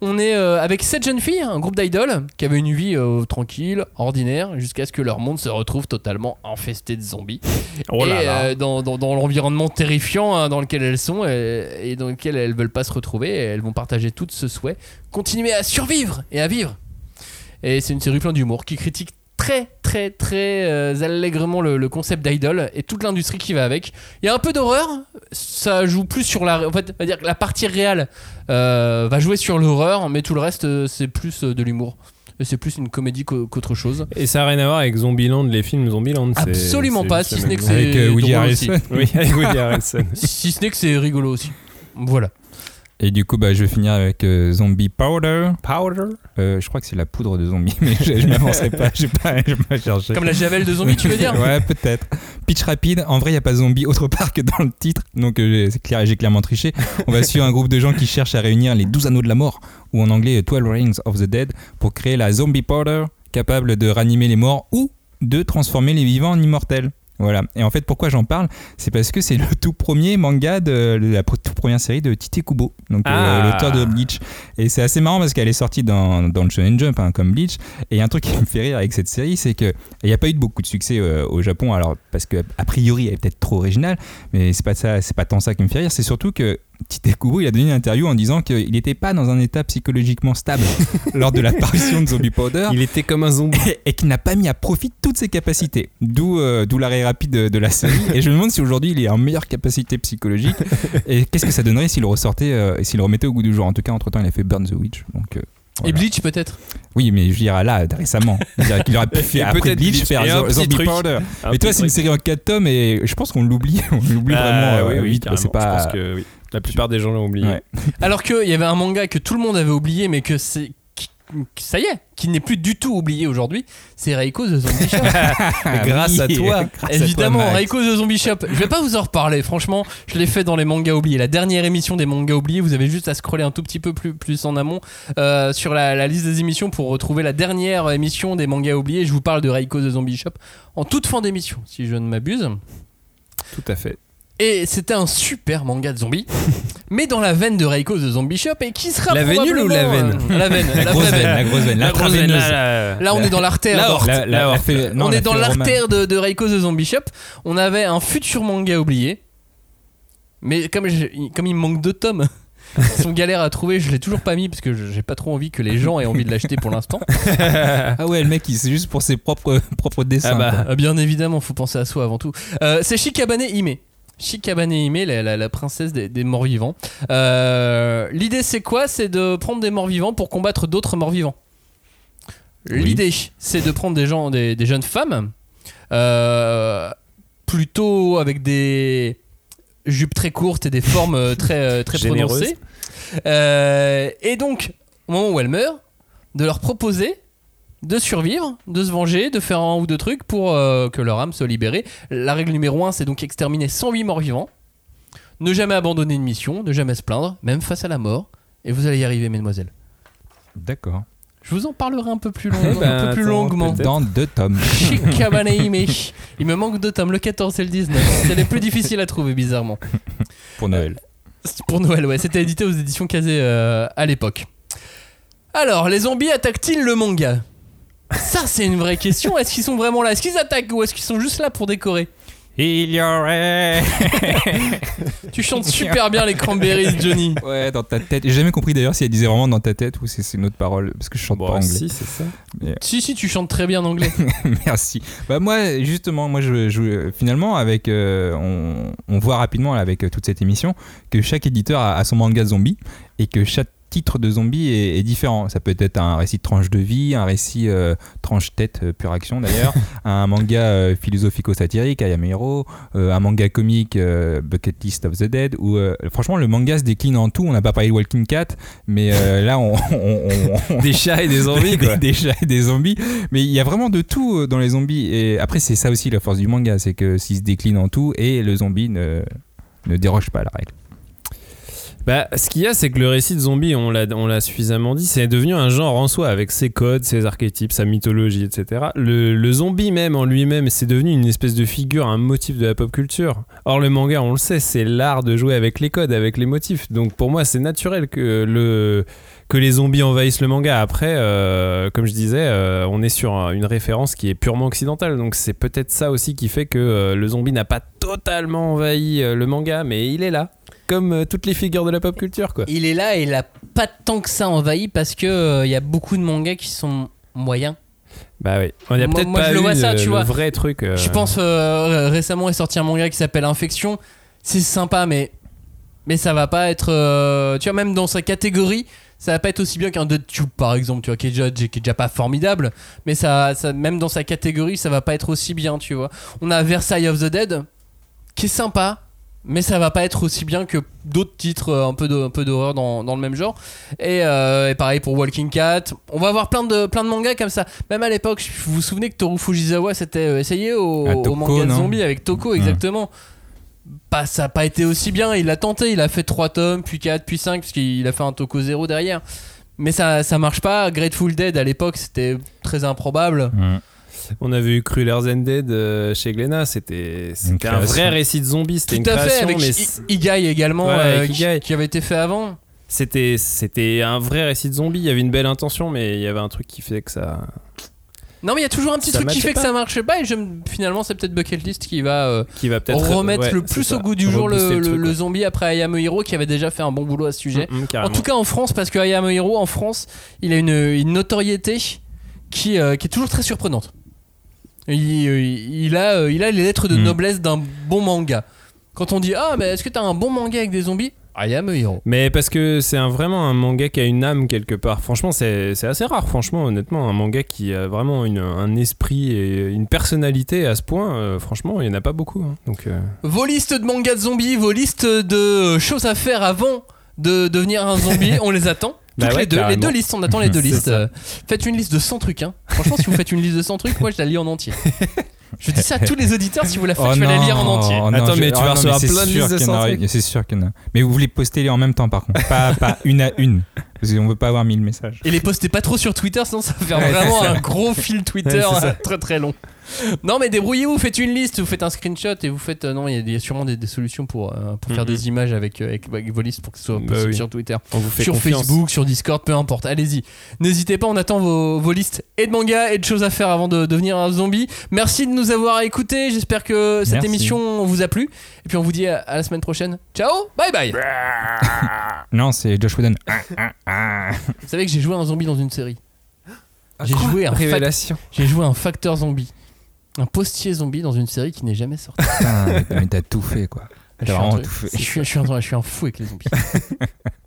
On est euh, avec sept jeunes filles, un groupe d'idoles qui avaient une vie euh, tranquille, ordinaire, jusqu'à ce que leur monde se retrouve totalement infesté de zombies. Oh et là euh, dans, dans, dans l'environnement terrifiant hein, dans lequel elles sont et dans lequel elles veulent pas se retrouver, et elles vont partager tout ce souhait, continuer à survivre et à vivre. Et c'est une série plein d'humour qui critique très très très euh, allègrement le, le concept d'idol et toute l'industrie qui va avec. Il y a un peu d'horreur, ça joue plus sur la... En fait, on va dire que la partie réelle euh, va jouer sur l'horreur, mais tout le reste euh, c'est plus de l'humour. C'est plus une comédie qu'au- qu'autre chose. Et ça n'a rien à voir avec Zombieland, les films Zombieland. c'est- Absolument pas, si ce n'est que c'est Avec, euh, Woody. Harrelson. Oui, avec Woody Harrelson. Si ce n'est que c'est rigolo aussi. Voilà. Et du coup, bah, je vais finir avec euh, Zombie Powder. Powder? Euh, je crois que c'est la poudre de zombie, mais je, je m'avancerai pas. Je vais pas, chercher. Comme la javel de zombie, tu veux dire? Ouais, peut-être. Pitch rapide. En vrai, il n'y a pas zombie autre part que dans le titre. Donc, euh, c'est clair, j'ai clairement triché. On va suivre un groupe de gens qui cherchent à réunir les 12 anneaux de la mort, ou en anglais 12 Rings of the Dead, pour créer la zombie powder, capable de ranimer les morts ou de transformer les vivants en immortels. Voilà. Et en fait, pourquoi j'en parle? C'est parce que c'est le tout premier manga de la toute première série de Tite Kubo, donc euh, Ah. l'auteur de Bleach. Et c'est assez marrant parce qu'elle est sortie dans, dans le Shonen Jump, hein, comme Bleach. Et un truc qui me fait rire avec cette série, c'est que il n'y a pas eu de beaucoup de succès euh, au Japon. Alors parce que a priori, elle est peut-être trop originale, mais c'est pas ça, c'est pas tant ça qui me fait rire. C'est surtout que Tite Kubo, il a donné une interview en disant qu'il n'était pas dans un état psychologiquement stable lors de l'apparition de Zombie Powder Il était comme un zombie. et, et qui n'a pas mis à profit toutes ses capacités. D'où euh, d'où l'arrêt rapide de, de la série. Et je me demande si aujourd'hui il est en meilleure capacité psychologique. Et qu'est-ce que ça donnerait s'il le ressortait euh, et s'il le remettait au goût du jour? En tout cas, entre temps, il a fait Burn the Witch. Donc, euh, Et. Bleach peut-être? Oui, mais je dirais là, récemment. Qu'il aurait pu faire après Bleach, Bleach. faire un Zombie truc. Powder. Un Mais toi, c'est une série en 4 tomes et je pense qu'on l'oublie. On l'oublie Ah, vraiment euh, oui, oui, vite. C'est pas. Je pense que oui. La plupart des gens l'ont oublié. Ouais. Alors qu'il y avait un manga que tout le monde avait oublié, mais que c'est. Ça y est, qui n'est plus du tout oublié aujourd'hui, c'est Reiko the Zombie Shop. Ah grâce à toi. grâce à toi, Évidemment. Reiko the Zombie Shop. Je vais pas vous en reparler, franchement, je l'ai fait dans les mangas oubliés. La dernière émission des mangas oubliés, vous avez juste à scroller un tout petit peu plus, plus en amont euh, sur la, la liste des émissions pour retrouver la dernière émission des mangas oubliés. Je vous parle de Reiko the Zombie Shop en toute fin d'émission, si je ne m'abuse. Tout à fait. Et c'était un super manga de zombies, mais dans la veine de Reiko the Zombie Shop et qui sera La vénule ou la veine euh, La veine, La la grosse veine, la grosse veine, La grosse veine, là, Là, on est dans l'artère. On la est dans l'artère de, de Reiko the Zombie Shop. On avait un futur manga oublié. Mais comme, comme il me manque deux tomes, ils sont galères à trouver, je l'ai toujours pas mis parce que je- j'ai pas trop envie que les gens aient envie de l'acheter pour l'instant. Ah ouais, le mec, il c'est juste pour ses propres, propres dessins. Ah bah. Euh, bien évidemment, faut penser à soi avant tout. Euh, c'est Shikabane Hime. Shikabane Hime, la, la- la princesse des, des morts-vivants. Euh, L'idée, c'est quoi? C'est de prendre des morts-vivants pour combattre d'autres morts-vivants. Oui. L'idée, c'est de prendre des gens, des, des jeunes femmes, euh, plutôt avec des jupes très courtes et des formes euh, très, très prononcées. Euh, et donc, au moment où elles meurent, de leur proposer de survivre, de se venger, de faire un ou deux trucs pour euh, que leur âme soit libérée. La règle numéro 1, c'est donc exterminer 108 morts vivants. Ne jamais abandonner une mission, ne jamais se plaindre, même face à la mort. Et vous allez y arriver, mesdemoiselles. D'accord. Je vous en parlerai un peu plus, long- Eh ben, un peu plus attends, longuement. Dans deux tomes. Shikabane Hime. Il me manque deux tomes, le 14 et le 19. C'est les plus difficiles à trouver, bizarrement. Pour Noël. Pour Noël, ouais. C'était édité aux éditions Kazé euh, à l'époque. Alors, les zombies attaquent-ils le manga? Ça, c'est une vraie question. Est-ce qu'ils sont vraiment là? Est-ce qu'ils attaquent ou est-ce qu'ils sont juste là pour décorer? Il y aurait. Tu chantes super bien les cranberries, Johnny. Ouais, dans ta tête. J'ai jamais compris d'ailleurs si elle disait vraiment dans ta tête ou si c'est une autre parole parce que je chante Bon, pas anglais. si, c'est ça. Si, si, tu chantes très bien en anglais. Merci. Bah moi justement, moi je, je- finalement avec euh, on, on voit rapidement là, avec euh, toute cette émission que chaque éditeur a, a son manga zombie et que chaque titre de zombie est, est différent. Ça peut être un récit de tranche de vie, un récit euh, tranche tête euh, pure action d'ailleurs, un manga euh, philosophico-satirique, I Am a Hero, euh, un manga comique Bucket List of the Dead. Où euh, franchement le manga se décline en tout. On n'a pas parlé de Walking Cat, mais là on, on- on- on- Des chats et des zombies, quoi. des chats et des zombies. Mais il y a vraiment de tout dans les zombies. Et après, c'est ça aussi la force du manga, c'est que s'il se décline en tout et le zombie ne, ne déroge pas à la règle. Bah, ce qu'il y a, c'est que le récit de zombie, on l'a, suffisamment dit, c'est devenu un genre en soi, avec ses codes, ses archétypes, sa mythologie, etc. Le, zombie même en lui-même, c'est devenu une espèce de figure, un motif de la pop culture. Or, le manga, on le sait, c'est l'art de jouer avec les codes, avec les motifs. Donc, pour moi, c'est naturel que le que les zombies envahissent le manga. Après, euh, comme je disais, euh, on est sur un- une référence qui est purement occidentale. Donc c'est peut-être ça aussi qui fait que euh, le zombie n'a pas totalement envahi le manga, mais il est là. Comme euh, toutes les figures de la pop culture, quoi. Il est là et il a pas tant que ça envahi parce que euh, il y a beaucoup de mangas qui sont moyens. Bah oui. On a peut-être pas je le eu vois ça, le, tu le vois. vrai truc. euh, Je pense euh, récemment est sorti un manga qui s'appelle Infection. C'est sympa, mais mais ça va pas être. euh, tu vois, même dans sa catégorie, ça va pas être aussi bien qu'un Dead Tube par exemple, tu vois, qui est déjà, qui est déjà pas formidable. Mais ça, ça, même dans sa catégorie, ça va pas être aussi bien, tu vois. On a Versailles of the Dead, qui est sympa. Mais ça va pas être aussi bien que d'autres titres euh, un peu de- un peu d'horreur dans, dans le même genre. Et, euh, et pareil pour Walking Cat. On va avoir plein de, plein de mangas comme ça. Même à l'époque, vous vous souvenez que Toru Fujisawa s'était euh, essayé au, manga de non zombies avec Toko, exactement. Bah, ça a pas été aussi bien. Il a tenté, il a fait 3 tomes, puis 4, puis 5, parce qu'il a fait un Toko 0 derrière. Mais ça, ça marche pas. Grateful Dead à l'époque, c'était très improbable. On avait eu Cruellers and Dead euh, chez Glénat, c'était c'était un vrai récit de zombies, c'était Tout une à fait, avec Igai également, Ouais, euh, avec qui- Igai. qui avait été fait avant. c'était c'était un vrai récit de zombies. Il y avait une belle intention, mais il y avait un truc qui fait que ça. Non, mais il y a toujours un petit Ça truc qui fait pas. que ça marche pas. Et finalement, c'est peut-être Bucket List qui va euh, qui va peut-être remettre ouais, le plus ça. au goût du jour le, Rebooster le- truc, le ouais. zombie après I Am a Hero qui avait déjà fait un bon boulot à ce sujet. Mm, mm, En tout cas en France, parce que I Am a Hero en France, il a une, une notoriété qui, euh, qui est toujours très surprenante. Il, euh, il a, euh, il a les lettres de Mm. noblesse d'un bon manga. Quand on dit Ah, mais est-ce que t'as un bon manga avec des zombies? I Am a Hero. Mais parce que c'est un- vraiment un manga qui a une âme quelque part. Franchement, c'est c'est assez rare, franchement, honnêtement. Un manga qui a vraiment une- un esprit et une personnalité à ce point, euh, franchement, il n'y en a pas beaucoup. hein. Donc, euh, Vos listes de mangas de zombies, vos listes de choses à faire avant de devenir un zombie, on les attend? Bah ouais, les deux, les carrément. deux listes, on attend les deux listes. ça. Euh, Faites une liste de 100 trucs. Hein. Franchement, si vous faites une liste de 100 trucs, moi je la lis en entier. Je dis ça à tous les auditeurs, si vous la faites, Oh je vais la non, lire en entier. oh non, Attends, je- mais tu oh vas non, recevoir c'est plein de sûr listes de qu'il y en aura- 100 trucs. C'est sûr qu'il y en a. Mais vous voulez poster les en même temps par contre, pas, pas une à une. Parce qu'on veut pas avoir mille messages. Et les postez pas trop sur Twitter, sinon ça va faire Ouais, vraiment un gros fil Twitter Ouais, très très long. Non, mais débrouillez-vous, faites une liste, vous faites un screenshot et vous faites. euh, non, il y a- il y, a sûrement des, des solutions pour, euh, pour faire Mhm. des images avec, euh, avec, avec vos listes pour que ce soit Bah possible oui. sur Twitter. vous sur confiance. Facebook, sur Discord, peu importe. Allez-y. N'hésitez pas, on attend vos, vos listes et de mangas et de choses à faire avant de devenir un zombie. Merci de nous avoir écoutés. J'espère que cette Merci. émission vous a plu. Et puis on vous dit à, à la semaine prochaine. Ciao, bye bye. Non, c'est Josh Whedon. Vous savez que j'ai joué un zombie dans une série. J'ai joué un fac- Révélation. J'ai joué un facteur zombie. Un postier zombie dans une série qui n'est jamais sortie. Putain, mais t'as tout fait quoi. Je T'as suis un vraiment truc- tout fait. je suis- je suis un- je suis un fou avec les zombies.